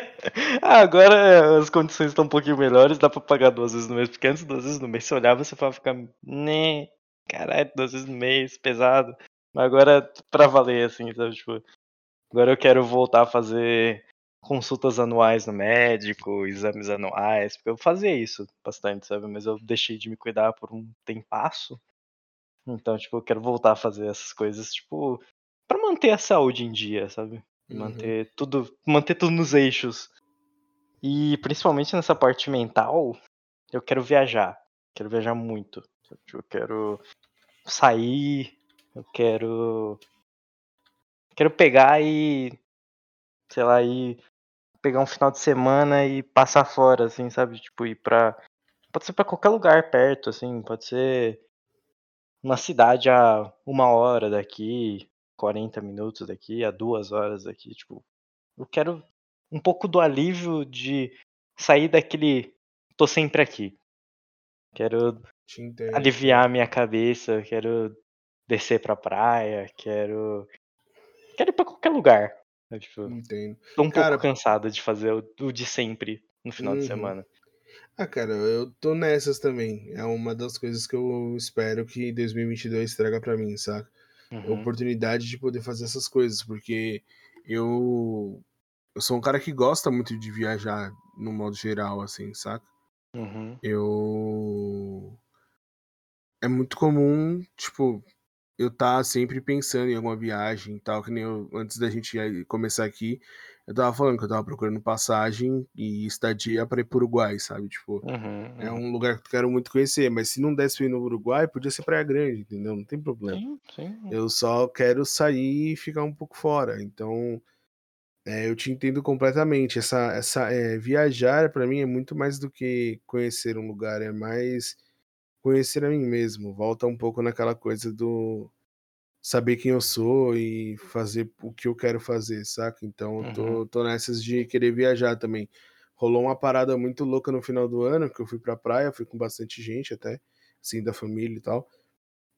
ah, agora as condições estão um pouquinho melhores, dá pra pagar duas vezes no mês, porque antes duas vezes no mês você olhava você falava ficar, né, caralho, duas vezes no mês, pesado. Agora pra valer, assim, sabe? Tipo, agora eu quero voltar a fazer consultas anuais no médico, exames anuais, porque eu fazia isso bastante, sabe? Mas eu deixei de me cuidar por um tempasso. Então, tipo, eu quero voltar a fazer essas coisas, tipo, pra manter a saúde em dia, sabe? Uhum. Manter tudo, manter tudo nos eixos. E principalmente nessa parte mental, eu quero viajar. Quero viajar muito. Tipo, eu quero sair, eu quero quero pegar e sei lá, ir pegar um final de semana e passar fora assim, sabe? Tipo, ir pra pode ser pra qualquer lugar perto assim, pode ser uma cidade a uma hora daqui, 40 minutos daqui, a duas horas daqui, tipo, eu quero um pouco do alívio de sair daquele tô sempre aqui. Quero aliviar minha cabeça, quero descer pra praia, quero quero ir pra qualquer lugar, né, tipo, Entendo. tô um pouco Cara cansado de fazer o o de sempre no final de Uhum. semana. Ah, cara, eu tô nessas também. É uma das coisas que eu espero que 2022 traga pra mim, saca? Uhum, Oportunidade de poder fazer essas coisas, porque eu eu sou um cara que gosta muito de viajar no modo geral, assim, saca? uhum, Eu é muito comum, tipo, eu tá sempre pensando em alguma viagem e tal, que nem eu, antes da gente começar aqui, eu estava falando que eu estava procurando passagem e estadia para ir para o Uruguai, sabe? Tipo, uhum, é uhum. um lugar que eu quero muito conhecer, mas se não desse pra ir no Uruguai, podia ser Praia Grande, entendeu? Não tem problema. Sim, sim. Eu só quero sair e ficar um pouco fora. Então, é, eu te entendo completamente. Essa, essa é, viajar para mim é muito mais do que conhecer um lugar, é mais conhecer a mim mesmo. Volta um pouco naquela coisa do saber quem eu sou e fazer o que eu quero fazer, saca? Então eu Uhum, tô, tô nessas de querer viajar também. Rolou uma parada muito louca no final do ano, que eu fui pra praia, fui com bastante gente até, assim, da família e tal.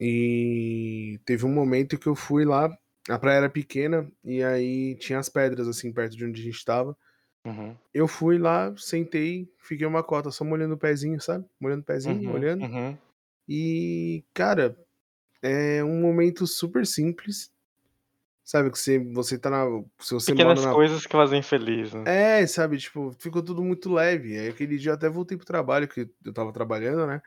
E teve um momento que eu fui lá, a praia era pequena, e aí tinha as pedras, assim, perto de onde a gente tava. Uhum, Eu fui lá, sentei, fiquei uma cota só molhando o pezinho, sabe? Molhando o pezinho, uhum, olhando. uhum. E, cara, é um momento super simples, Sabe, que você você tá na se você mora Pequenas na coisas que fazem feliz, né. é, sabe, tipo, ficou tudo muito leve. Aí aquele dia eu até voltei para o trabalho, que eu estava trabalhando, né,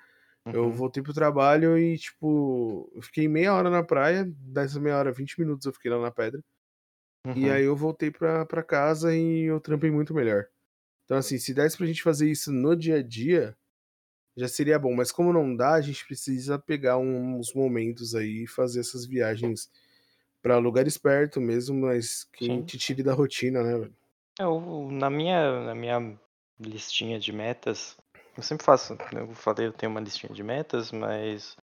eu Uhum, voltei para o trabalho e, tipo, eu fiquei meia hora na praia, dessa meia hora, 20 minutos eu fiquei lá na pedra, e uhum, aí eu voltei pra pra casa e eu trampei muito melhor. Então, assim, se desse pra gente fazer isso no dia a dia, já seria bom, mas como não dá, a gente precisa pegar uns momentos aí e fazer essas viagens pra lugares perto mesmo, mas que sim. te tire da rotina, né, velho. É, na minha na minha listinha de metas, eu sempre faço eu falei, eu tenho uma listinha de metas, mas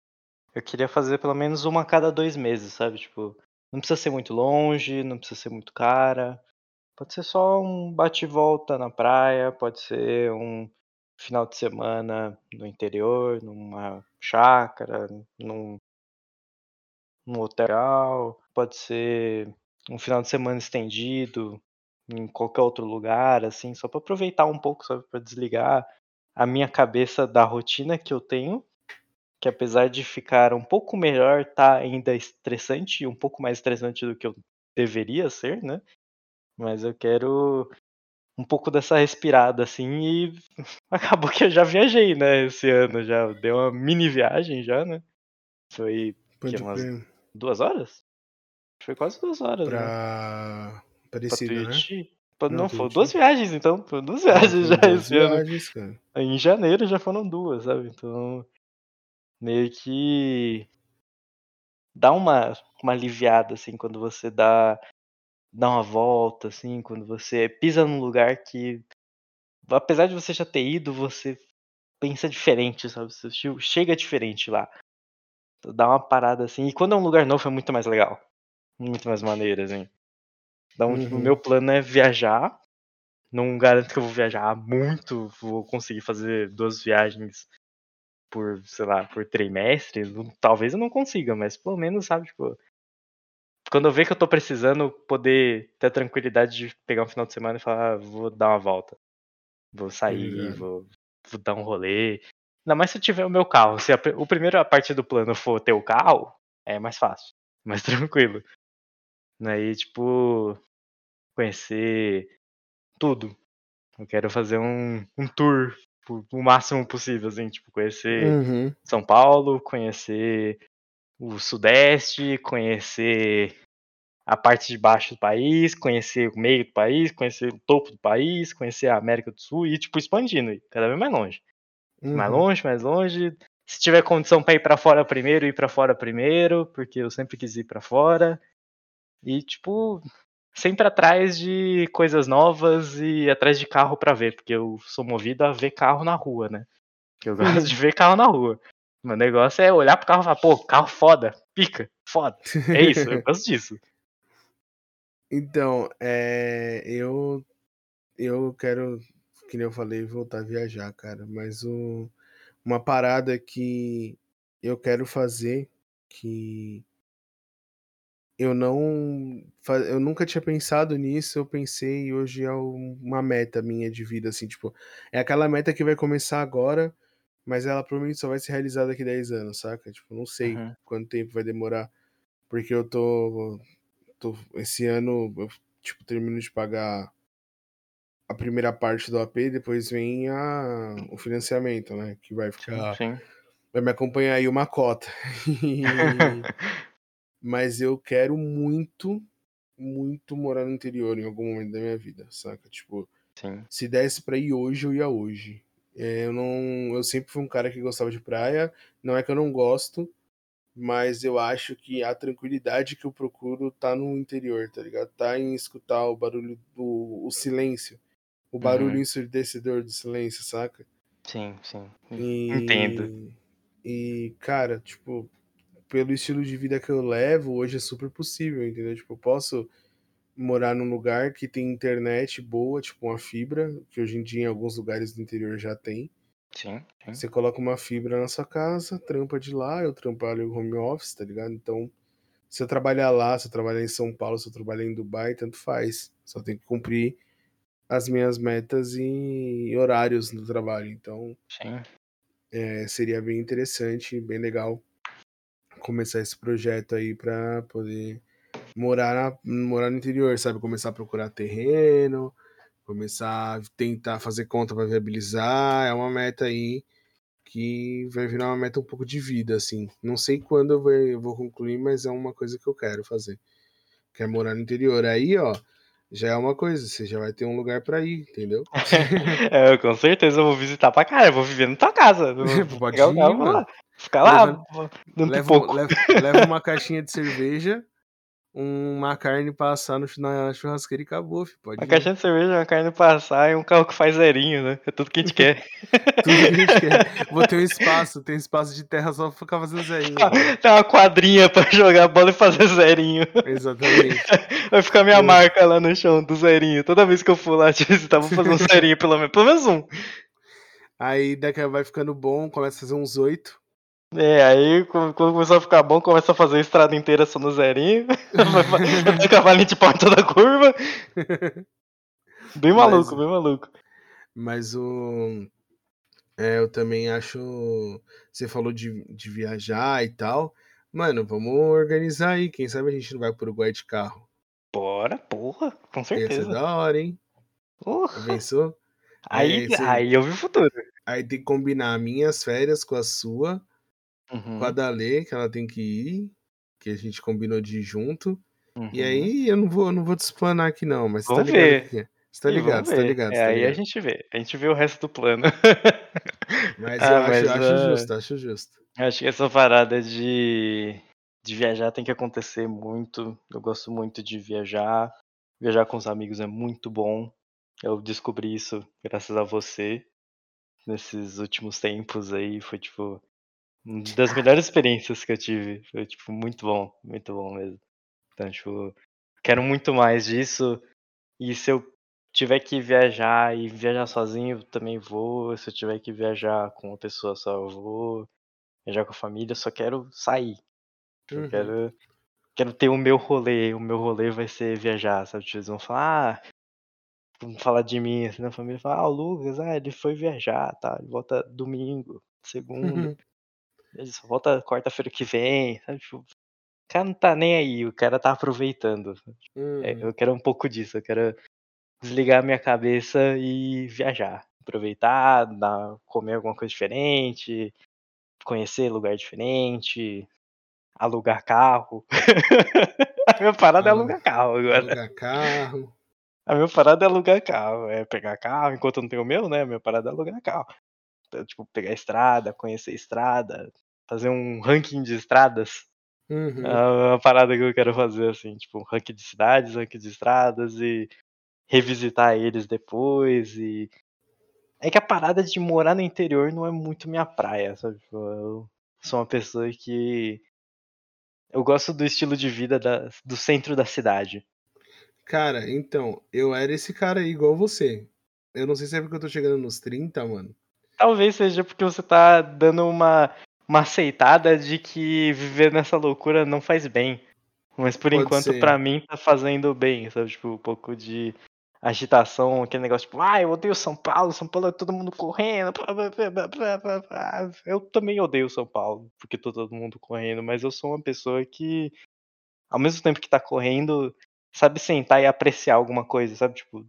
eu queria fazer pelo menos uma a cada 2 meses, sabe, tipo, não precisa ser muito longe, não precisa ser muito cara, pode ser só um bate e volta na praia, pode ser um final de semana no interior, numa chácara, num num hotel, pode ser um final de semana estendido em qualquer outro lugar, assim, só pra aproveitar um pouco, sabe, pra desligar a minha cabeça da rotina que eu tenho, que apesar de ficar um pouco melhor, tá ainda estressante um pouco mais estressante do que eu deveria ser, né, mas eu quero um pouco dessa respirada, assim, e (laughs) acabou que eu já viajei, né, esse ano já, dei uma mini viagem já, né, foi, que umas. 2 horas? Foi quase 2 horas, né. Pra Pra Aparecida, né? Pô, Não, não, foram 2 Tuiuti. viagens então, foram 2 Ah, viagens já foram 2 esse ano. viagens, cara. Em janeiro já foram 2, sabe, então, meio que dá uma uma aliviada, assim, quando você dá dá uma volta, assim, quando você pisa num lugar que, apesar de você já ter ido, você pensa diferente, sabe, você che chega diferente lá. Dá uma parada, assim, e quando é um lugar novo é muito mais legal, muito mais maneiro, assim. Então, tipo, o meu Uhum, plano é viajar Não garanto que eu vou viajar muito, vou conseguir fazer 2 viagens por, sei lá, por trimestre, talvez eu não consiga, mas pelo menos, sabe, tipo, quando eu ver que eu tô precisando, poder ter a tranquilidade de pegar um final de semana e falar: "Ah, vou dar uma volta, vou sair, ligado. vou vou dar um rolê". Ainda mais se eu tiver o meu carro, se a o primeiro a parte do plano for ter o carro, é mais fácil, (laughs) mais tranquilo. Aí, tipo, conhecer tudo. Eu quero fazer um um tour o máximo possível, assim, tipo, conhecer Uhum. São Paulo, conhecer o Sudeste, conhecer a parte de baixo do país, conhecer o meio do país, conhecer o topo do país, conhecer a América do Sul e, tipo, expandindo, cada vez mais longe. Uhum. Mais longe, mais longe. Se tiver condição para ir para fora primeiro, ir para fora primeiro, porque eu sempre quis ir para fora. E, tipo, sempre atrás de coisas novas e atrás de carro para ver, porque eu sou movido a ver carro na rua, né? (laughs) Porque eu gosto de ver carro na rua. Meu negócio é olhar pro carro e falar, pô, carro foda, pica, foda. É isso, eu gosto disso. (laughs) Então, é, eu eu quero, que nem eu falei, voltar a viajar, cara. Mas o, uma parada que eu quero fazer que eu não eu nunca tinha pensado nisso, eu pensei e hoje é uma meta minha de vida, assim, tipo, é aquela meta que vai começar agora, mas ela provavelmente só vai ser realizada daqui 10 anos, saca? Tipo, não sei uhum. quanto tempo vai demorar, porque eu tô tô, esse ano eu tipo, termino de pagar a primeira parte do AP, depois vem a, o financiamento, né? Que vai ficar. Sim, sim. Vai me acompanhar aí uma cota. (laughs) Mas eu quero muito, muito morar no interior em algum momento da minha vida, saca? Tipo, sim. se desse pra ir hoje, eu ia hoje. É, eu não. Eu sempre fui um cara que gostava de praia. Não é que eu não gosto, mas eu acho que a tranquilidade que eu procuro tá no interior, tá ligado? Tá em escutar o barulho do o silêncio. O barulho uhum. ensurdecedor do silêncio, saca? Sim, sim. E, Entendo. E, cara, tipo, pelo estilo de vida que eu levo, hoje é super possível, entendeu? Tipo, eu posso morar num lugar que tem internet boa, tipo uma fibra, que hoje em dia em alguns lugares do interior já tem. Sim, sim. Você coloca uma fibra na sua casa, trampa de lá, eu trabalho home office, tá ligado? Então, se eu trabalhar lá, se eu trabalhar em São Paulo, se eu trabalhar em Dubai, tanto faz. Só tem que cumprir as minhas metas e horários do trabalho. Então, é, seria bem interessante, bem legal começar esse projeto aí para poder morar, na, morar no interior, sabe? Começar a procurar terreno, começar a tentar fazer conta para viabilizar, é uma meta aí que vai virar uma meta um pouco de vida, assim. Não sei quando eu vou, eu vou concluir, mas é uma coisa que eu quero fazer. Quer morar no interior. Aí, ó, já é uma coisa, você já vai ter um lugar para ir, entendeu? (laughs) é, com certeza eu vou visitar pra cara, eu vou viver na tua casa. (laughs) Pode ir, mano. Ficar lá, leva, leva, leva, leva uma caixinha de cerveja uma carne passar no, na churrasqueira e acabou, filho. Pode uma ir. caixinha de cerveja, uma carne passar e um carro que faz zerinho, né? É tudo que a gente quer. (laughs) tudo que a gente quer. Vou ter um espaço, tem espaço de terra só pra ficar fazendo zerinho. Tem uma quadrinha pra (laughs) jogar bola e fazer zerinho. Exatamente. (laughs) Vai ficar minha é. marca lá no chão do zerinho. Toda vez que eu for lá, te visitar, vou fazer um zerinho pelo menos. Pelo menos um. Aí daqui vai ficando bom, começa a fazer uns oito. É, aí quando começou a ficar bom, começa a fazer a estrada inteira só no zerinho. (laughs) Vai cavalinho de porta da curva. (laughs) Bem maluco, mas, bem maluco. Mas o. É, eu também acho. Você falou de, de viajar e tal. Mano, vamos organizar aí. Quem sabe a gente não vai pro Uruguai de carro. Bora, porra, com certeza. Ia ser da hora, hein? Porra. Pensou? Aí, aí, aí eu vi o futuro. Aí tem que combinar minhas férias com a sua uhum. com a Dale, que ela tem que ir, que a gente combinou de ir junto. Uhum. E aí eu não vou, não vou te explanar aqui não, mas vamos tá ligado ver. aqui. Você tá ligado, você tá ligado. É, tá aí a gente vê. A gente vê o resto do plano. (laughs) Mas ah, eu mas, acho, uh, justo, acho justo. Acho que essa parada de, de viajar tem que acontecer muito. Eu gosto muito de viajar. Viajar com os amigos é muito bom. Eu descobri isso graças a você nesses últimos tempos aí. Foi tipo das melhores experiências que eu tive. Foi, tipo, muito bom, muito bom mesmo. Então, tipo, quero muito mais disso. E se eu tiver que viajar e viajar sozinho, eu também vou. Se eu tiver que viajar com uma pessoa só, eu vou. Viajar com a família, eu só quero sair. Eu uhum. quero, quero ter o meu rolê. O meu rolê vai ser viajar, sabe? Tipo, eles vão falar, ah, vão falar de mim, assim, na família, falar, ah, o Lucas, ah, ele foi viajar, tá? Ele volta domingo, segunda. Uhum. Ele só volta quarta-feira que vem, sabe? Tipo, o cara não tá nem aí, o cara tá aproveitando. Uhum. É, eu quero um pouco disso, eu quero desligar minha cabeça e viajar. Aproveitar, dar, comer alguma coisa diferente, conhecer lugar diferente. alugar carro. (laughs) a minha parada é alugar carro agora. Alugar carro. A minha parada é alugar carro, é pegar carro, enquanto eu não tenho o meu, né? A minha parada é alugar carro. Então, tipo, pegar estrada, conhecer estrada, fazer um ranking de estradas. Uhum. É uma parada que eu quero fazer, assim, tipo, um ranking de cidades, ranking de estradas e revisitar eles depois e. É que a parada de morar no interior não é muito minha praia, sabe? Tipo, eu sou uma pessoa que. Eu gosto do estilo de vida da, do centro da cidade. Cara, então, eu era esse cara aí igual você. Eu não sei se é porque eu tô chegando nos 30, mano. Talvez seja porque você tá dando uma, uma aceitada de que viver nessa loucura não faz bem. Mas por Pode enquanto, pra mim, tá fazendo bem, sabe? Tipo, um pouco de agitação, aquele negócio tipo, ah, eu odeio São Paulo, São Paulo é todo mundo correndo. blá, blá, blá, blá, blá, blá, blá." Eu também odeio São Paulo, porque tô todo mundo correndo, mas eu sou uma pessoa que, ao mesmo tempo que tá correndo, sabe sentar e apreciar alguma coisa, sabe? Tipo,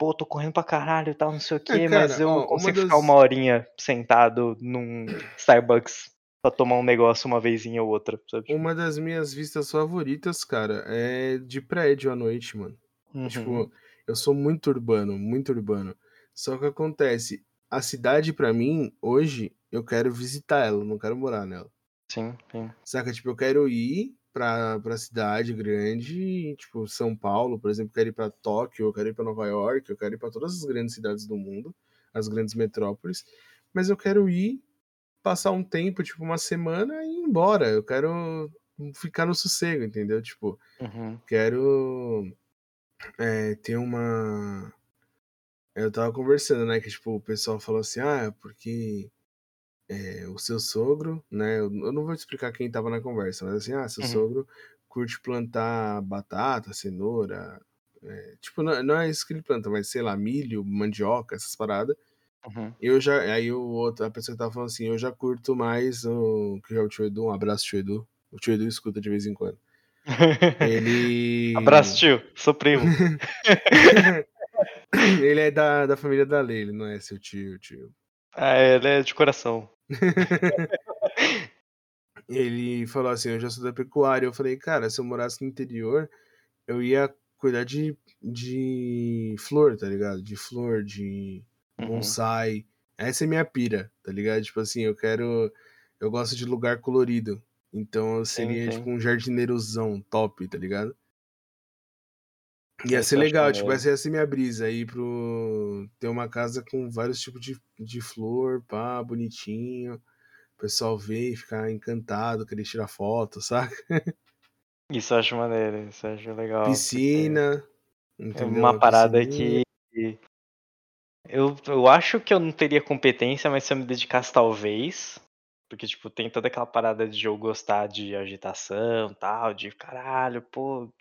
pô, tô correndo pra caralho e tal, não sei o quê, cara, mas eu ó, consigo ficar uma horinha sentado num Starbucks pra tomar um negócio uma vezinha ou outra, sabe? Tipo, Uma das minhas vistas favoritas, cara, é de prédio à noite, mano. uhum, Tipo, eu sou muito urbano, muito urbano. Só que acontece, a cidade pra mim, hoje, eu quero visitar ela, não quero morar nela. sim, sim. Saca? Tipo, eu quero ir pra cidade grande, tipo, São Paulo, por exemplo, quero ir pra Tóquio, eu quero ir pra Nova York, eu quero ir pra todas as grandes cidades do mundo, as grandes metrópoles, mas eu quero ir, passar um tempo, tipo, uma semana e ir embora. Eu quero ficar no sossego, entendeu? Tipo, Uhum. quero é, ter uma. Eu tava conversando, né? Que tipo, o pessoal falou assim: ah, porque é, o seu sogro, né? Eu não vou te explicar quem tava na conversa, mas assim, ah, seu Uhum. sogro curte plantar batata, cenoura. é, tipo, não, não é isso que ele planta, mas sei lá, milho, mandioca, essas paradas. Uhum. Eu já. Aí o outro, a pessoa que tava falando assim, eu já curto mais o. Que é o tio Edu, um abraço, tio Edu. O tio Edu escuta de vez em quando. Ele. (laughs) Abraço, tio. Sou primo. (laughs) ele é da, da família da Lei, ele não é seu tio, tio. ah, ele é de coração. Ele falou assim: Eu já sou da pecuária. Eu falei, cara, se eu morasse no interior, eu ia cuidar de, de flor, tá ligado? De flor, de Uhum. bonsai. Essa é minha pira, tá ligado? Tipo assim, eu quero. Eu gosto de lugar colorido. Então eu seria sim. tipo um jardineirozão top, tá ligado? Ia ser legal, tipo, essa ia ser minha brisa aí pro. ter uma casa com vários tipos de, de flor, pá, bonitinho. O pessoal ver e ficar encantado, querer tirar foto, (laughs) saca? Isso eu acho maneiro, isso eu acho legal. Piscina. É uma parada piscininha. que. Eu, eu acho que eu não teria competência, mas se eu me dedicasse, talvez. Porque, tipo, tem toda aquela parada de eu gostar de agitação tal, de caralho, pô.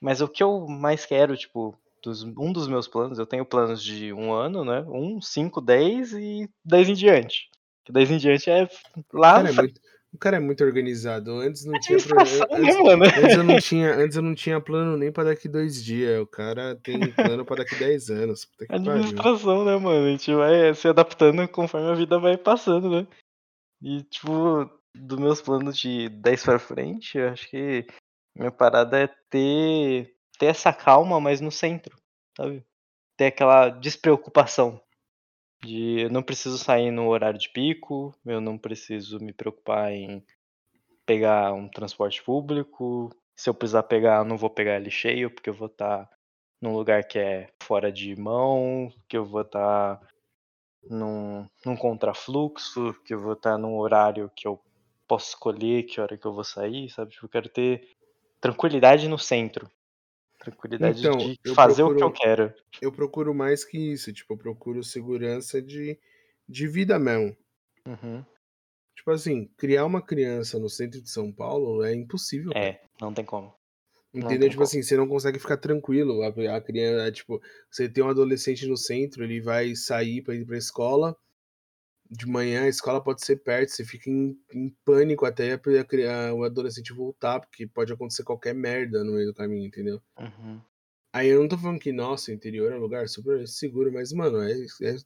Mas o que eu mais quero, tipo, dos- um dos meus planos, eu tenho planos de um ano, né? Um, cinco, dez e dez em diante. Que dez em diante é O lá cara no é muito, o cara é muito organizado. Antes não tinha. pro- administração, né, Antes, antes eu não tinha, antes eu não tinha plano nem pra daqui dois dias. O cara tem plano pra daqui dez anos. Puta que. Administração, né, mano? A gente vai se adaptando conforme a vida vai passando, né? E, tipo, dos meus planos de 10 pra frente, eu acho que minha parada é ter, ter essa calma, mas no centro, sabe? Ter aquela despreocupação. De eu não preciso sair no horário de pico, eu não preciso me preocupar em pegar um transporte público. Se eu precisar pegar, eu não vou pegar ele cheio, porque eu vou estar num lugar que é fora de mão, que eu vou estar num, num contrafluxo, que eu vou estar num horário que eu posso escolher que hora que eu vou sair, sabe? Tipo, eu quero ter tranquilidade no centro. Tranquilidade Então, de fazer o que eu procuro- quero. Eu procuro mais que isso. Tipo, eu procuro segurança de, de vida mesmo. Uhum. Tipo assim, criar uma criança no centro de São Paulo é impossível, cara. É, não tem como. Entendeu? Tipo como. assim, você não consegue ficar tranquilo. A, a criança, tipo, você tem um adolescente no centro, ele vai sair pra ir pra escola. De manhã a escola pode ser perto, você fica em, em pânico até a, cri- a- o adolescente voltar, porque pode acontecer qualquer merda no meio do caminho, entendeu? Uhum. Aí eu não tô falando que, nossa, o interior é um lugar super seguro, mas, mano, é, é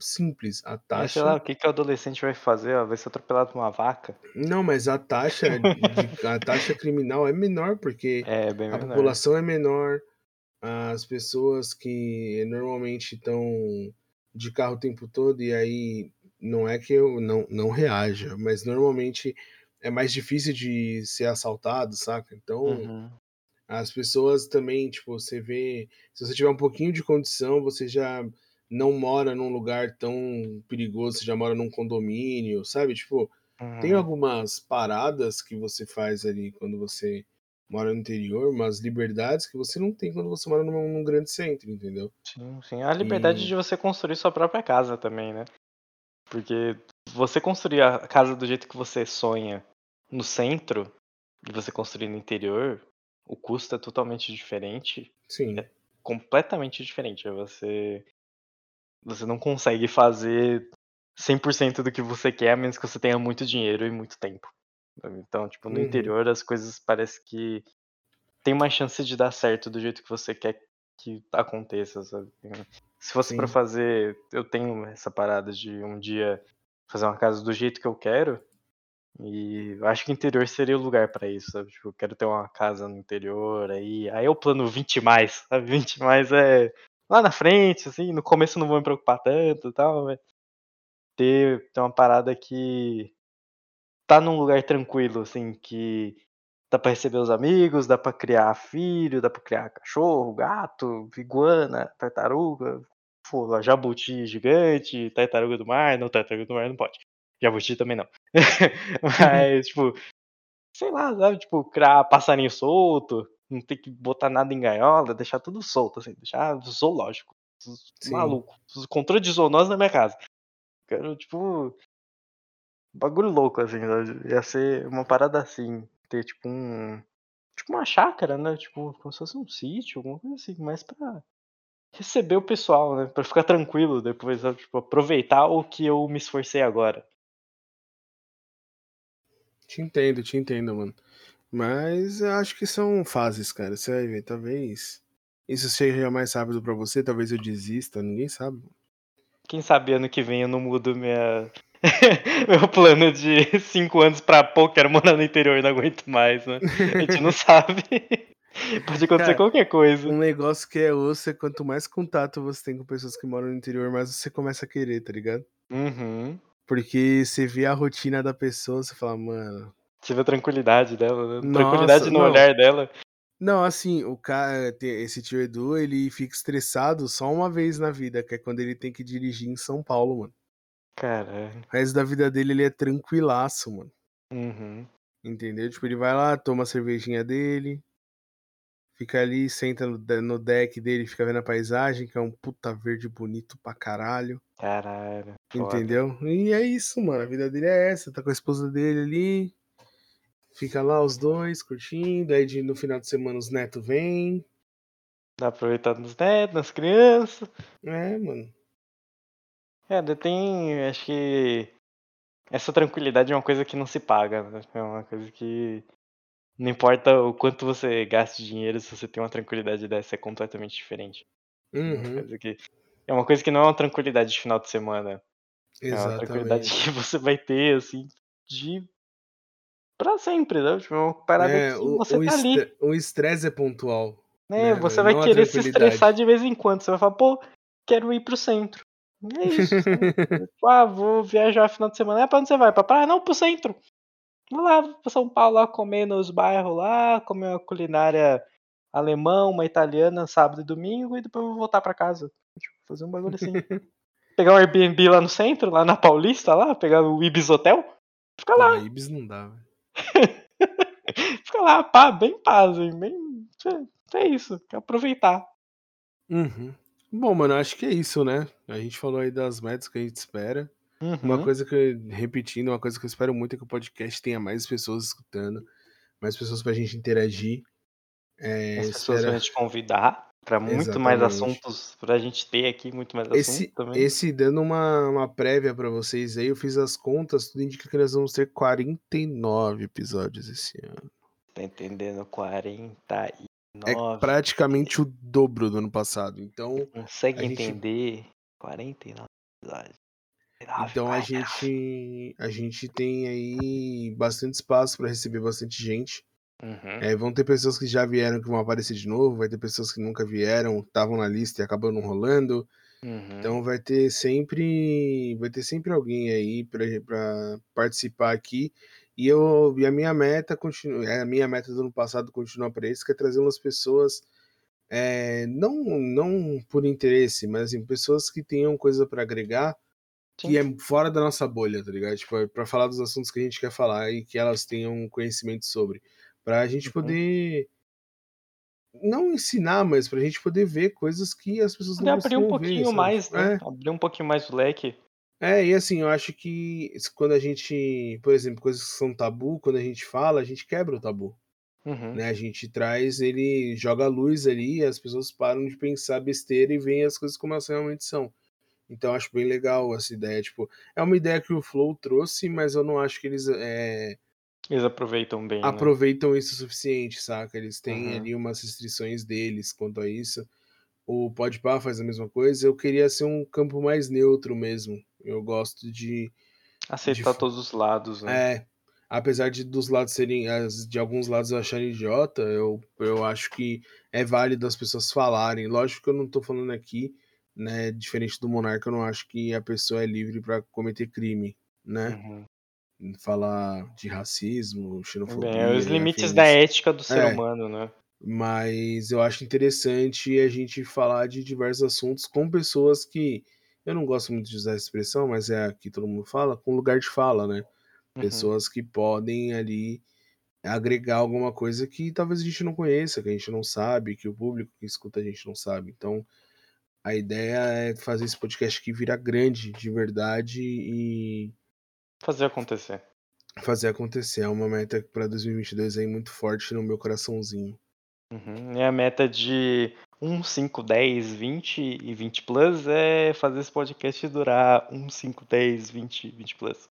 simples. A É, sei lá, taxa. o que, que o adolescente vai fazer? Ó, vai ser atropelado por uma vaca? Não, mas a taxa, de, a taxa criminal é menor, porque É, a menor. população é menor, as pessoas que normalmente estão de carro o tempo todo, e aí não é que eu não, não reaja, mas normalmente é mais difícil de ser assaltado, saca? Então, Uhum. as pessoas também, tipo, você vê, se você tiver um pouquinho de condição, você já não mora num lugar tão perigoso, você já mora num condomínio, sabe? Tipo, tem Uhum. algumas paradas que você faz ali quando você mora no interior, umas liberdades que você não tem quando você mora num, num grande centro, entendeu? Sim, sim. A liberdade E de você construir sua própria casa também, né? Porque você construir a casa do jeito que você sonha no centro e você construir no interior, o custo é totalmente diferente. sim, Completamente diferente. Você. Você não consegue fazer 100% do que você quer a menos que você tenha muito dinheiro e muito tempo. Então, tipo, no Uhum. interior as coisas parece que tem mais chance de dar certo do jeito que você quer que aconteça, sabe? Se fosse pra sim, fazer, eu tenho essa parada de um dia fazer uma casa do jeito que eu quero. E acho que o interior seria o lugar pra isso, sabe? Tipo, eu quero ter uma casa no interior, aí, aí eu plano 20 mais, sabe? (laughs) 20 mais é lá na frente, assim, no começo eu não vou me preocupar tanto e tal, mas ter, ter uma parada que tá num lugar tranquilo, assim, que dá pra receber os amigos, dá pra criar filho, dá pra criar cachorro, gato, iguana, tartaruga, pô, jabuti gigante, tartaruga do mar, não, tartaruga do mar não pode. Jabuti também não. (laughs) Mas, tipo, sei lá, sabe, tipo, criar passarinho solto, não ter que botar nada em gaiola, deixar tudo solto, assim, deixar zoológico. sim, Maluco. Controle de zoonose na minha casa. Quero, tipo, bagulho louco, assim, sabe? Ia ser uma parada assim, ter tipo um. Tipo uma chácara, né? Tipo, como se fosse um sítio, alguma coisa assim, mas pra receber o pessoal, né? Pra ficar tranquilo depois, sabe? Tipo, aproveitar o que eu me esforcei agora. te entendo, te entendo, mano. Mas eu acho que são fases, cara. Você vai ver, talvez isso seja mais rápido pra você, talvez eu desista, ninguém sabe. Quem sabe ano que vem eu não mudo minha. (laughs) Meu plano de (laughs) 5 anos pra pô, quero morar no interior e não aguento mais, né? A gente não (laughs) sabe. Pode acontecer Cara, qualquer coisa. um negócio que é osso é quanto mais contato você tem com pessoas que moram no interior, mais você começa a querer, tá ligado? Uhum. Porque você vê a rotina da pessoa, você fala, mano. Você vê a tranquilidade dela, né? Nossa, Tranquilidade no não. olhar dela. Não, assim, o cara, esse tio Edu, ele fica estressado só uma vez na vida, que é quando ele tem que dirigir em São Paulo, mano. Caralho. O resto da vida dele, ele é tranquilaço, mano. Uhum. Entendeu? Tipo, ele vai lá, toma a cervejinha dele, fica ali, senta no, de- no deck dele, fica vendo a paisagem, que é um puta verde bonito pra caralho. Caralho. Foda. Entendeu? E é isso, mano. A vida dele é essa. Tá com a esposa dele ali. Fica lá os dois curtindo. Aí de, no final de semana os netos vêm. Dá aproveitar nos netos, nas crianças. É, mano. É, tem. Acho que. Essa tranquilidade é uma coisa que não se paga, né? É uma coisa que. Não importa o quanto você gaste dinheiro, se você tem uma tranquilidade dessa, é completamente diferente. É uma Uhum, coisa que, é uma coisa que não é uma tranquilidade de final de semana. É uma tranquilidade exatamente. (laughs) que você vai ter, assim, de. pra sempre, né? Tipo, é uma parada É, que o, você o tá ali. o estresse é pontual. né? né, Você vai Não querer se estressar de vez em quando. Você vai falar, pô, quero ir pro centro. É isso. Tipo, ah, vou viajar final de semana. É pra onde você vai? Pra praia? Não, pro centro. Vou lá pra São Paulo lá comer nos bairros lá, comer uma culinária alemã, uma italiana, sábado e domingo, e depois eu vou voltar pra casa. Tipo, fazer um bagulho assim. (laughs) Pegar um Airbnb lá no centro, lá na Paulista, lá, pegar o Ibis Hotel. Fica lá, Não, Ibis não dá, velho. (laughs) fica lá, pá, bem paz, hein, bem. É, é isso, quer aproveitar. Uhum. Bom, mano, acho que é isso, né? A gente falou aí das metas que a gente espera. Uma Uhum. coisa que, repetindo, uma coisa que eu espero muito é que o podcast tenha mais pessoas escutando, mais pessoas pra gente interagir. É, As pessoas espera... vão te convidar pra muito mais Exatamente. assuntos, pra gente ter aqui muito mais Esse, assunto também. esse dando uma, uma prévia pra vocês aí, eu fiz as contas, tudo indica que nós vamos ter 49 episódios esse ano. Tá entendendo? 49. É praticamente o dobro do ano passado. Então, Consegue a gente- entender? 49. Então a gente a gente tem aí bastante espaço para receber bastante gente. Uhum. É, vão ter pessoas que já vieram que vão aparecer de novo, vai ter pessoas que nunca vieram, estavam na lista e acabam não rolando. Uhum. Então vai ter sempre vai ter sempre alguém aí para participar aqui. E eu e a minha meta continua, é, a minha meta do ano passado continua para isso, que é trazer umas pessoas é, não não por interesse, mas assim, pessoas que tenham coisa para agregar Sim. que é fora da nossa bolha, tá ligado? Tipo, para falar dos assuntos que a gente quer falar e que elas tenham conhecimento sobre, para a gente Uhum. poder não ensinar, mas pra gente poder ver coisas que as pessoas Poder não abrir um ver, pouquinho sabe? mais, né? É. Abrir um pouquinho mais o leque. É, e assim, eu acho que quando a gente, por exemplo, coisas que são tabu, quando a gente fala, a gente quebra o tabu, Uhum. né? A gente traz, ele joga a luz ali, as pessoas param de pensar besteira e veem as coisas como elas realmente são. Então eu acho bem legal essa ideia, tipo, é uma ideia que o Flow trouxe, mas eu não acho que eles é, Eles aproveitam bem, né? aproveitam isso o suficiente, saca? Eles têm Uhum. ali umas restrições deles quanto a isso. O Podpah faz a mesma coisa. Eu queria ser um campo mais neutro mesmo. Eu gosto de, Aceitar de- todos os lados, né? é, apesar de dos lados serem, de alguns lados eu acharem idiota, eu, eu acho que é válido as pessoas falarem. Lógico que eu não tô falando aqui, né, diferente do Monarca, eu não acho que a pessoa é livre para cometer crime, né? Uhum. Falar de racismo, xenofobia, Bem, é os limites afins. da ética do ser É. humano, né? Mas eu acho interessante a gente falar de diversos assuntos com pessoas que eu não gosto muito de usar essa expressão, mas é a que todo mundo fala, com lugar de fala, né? Uhum. Pessoas que podem ali agregar alguma coisa que talvez a gente não conheça, que a gente não sabe, que o público que escuta a gente não sabe. Então, a ideia é fazer esse podcast aqui virar grande de verdade e Fazer acontecer. fazer acontecer. É uma meta para 2022 aí muito forte no meu coraçãozinho. Uhum. E a meta de 1, 5, 10, 20 e 20 plus é fazer esse podcast durar 1, 5, 10, 20, 20 plus.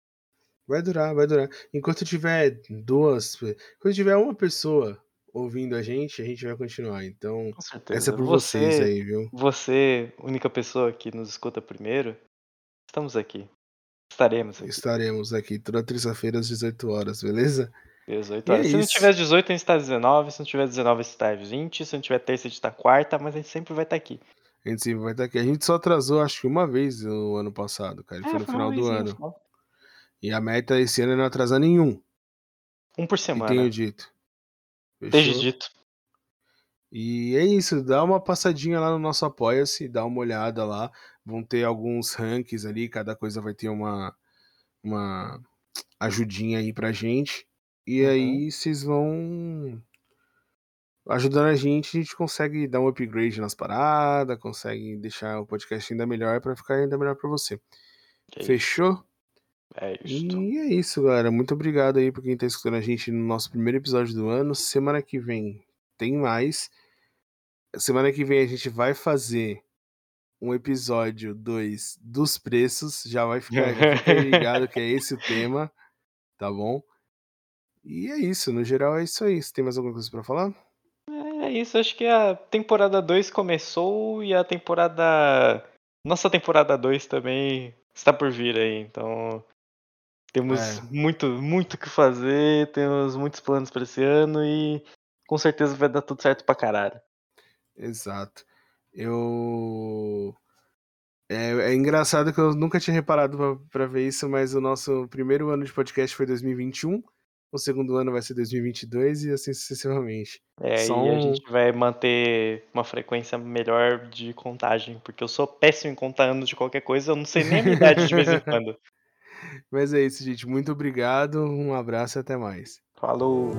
Vai durar, vai durar. Enquanto tiver duas, quando tiver uma pessoa ouvindo a gente, a gente vai continuar. Então, essa é por vocês Você, aí, viu? você, única pessoa que nos escuta primeiro, estamos aqui. Estaremos aqui. Estaremos aqui toda terça-feira às 18 horas, beleza? 18 E é horas. Se não tiver 18, a gente tá 19. Se não tiver 19, a gente tá 20. Se não tiver terça, a gente tá quarta. Mas a gente sempre vai estar aqui. A gente sempre vai estar aqui. A gente só atrasou, acho que uma vez no ano passado, cara. É, Foi no final do ano. E a meta esse ano é não atrasar nenhum. Um por semana. tenho dito. Fechou? dito. E é isso, dá uma passadinha lá no nosso Apoia-se, dá uma olhada lá. Vão ter alguns rankings ali, cada coisa vai ter uma, uma ajudinha aí pra gente. E Uhum. aí vocês vão ajudando a gente, a gente consegue dar um upgrade nas paradas, consegue deixar o podcast ainda melhor pra ficar ainda melhor pra você. É Fechou? É isto. E é isso, galera. Muito obrigado aí por quem tá escutando a gente no nosso primeiro episódio do ano. Semana que vem tem mais. Semana que vem a gente vai fazer um episódio 2 dos preços. Já vai ficar, já fica ligado que é esse o (laughs) tema, tá bom? E é isso, no geral é isso aí. Você tem mais alguma coisa pra falar? É isso, acho que a temporada 2 começou e a temporada. Nossa temporada 2 também está por vir aí, então. Temos É. muito, muito o que fazer, temos muitos planos para esse ano e com certeza vai dar tudo certo pra caralho. Exato. Eu. É, é engraçado que eu nunca tinha reparado pra ver isso, mas o nosso primeiro ano de podcast foi 2021, o segundo ano vai ser 2022 e assim sucessivamente. É, Só e a um- gente vai manter uma frequência melhor de contagem, porque eu sou péssimo em contar anos de qualquer coisa, eu não sei nem a minha idade de vez em (laughs) quando. Mas é isso, gente. Muito obrigado, um abraço e até mais. Falou!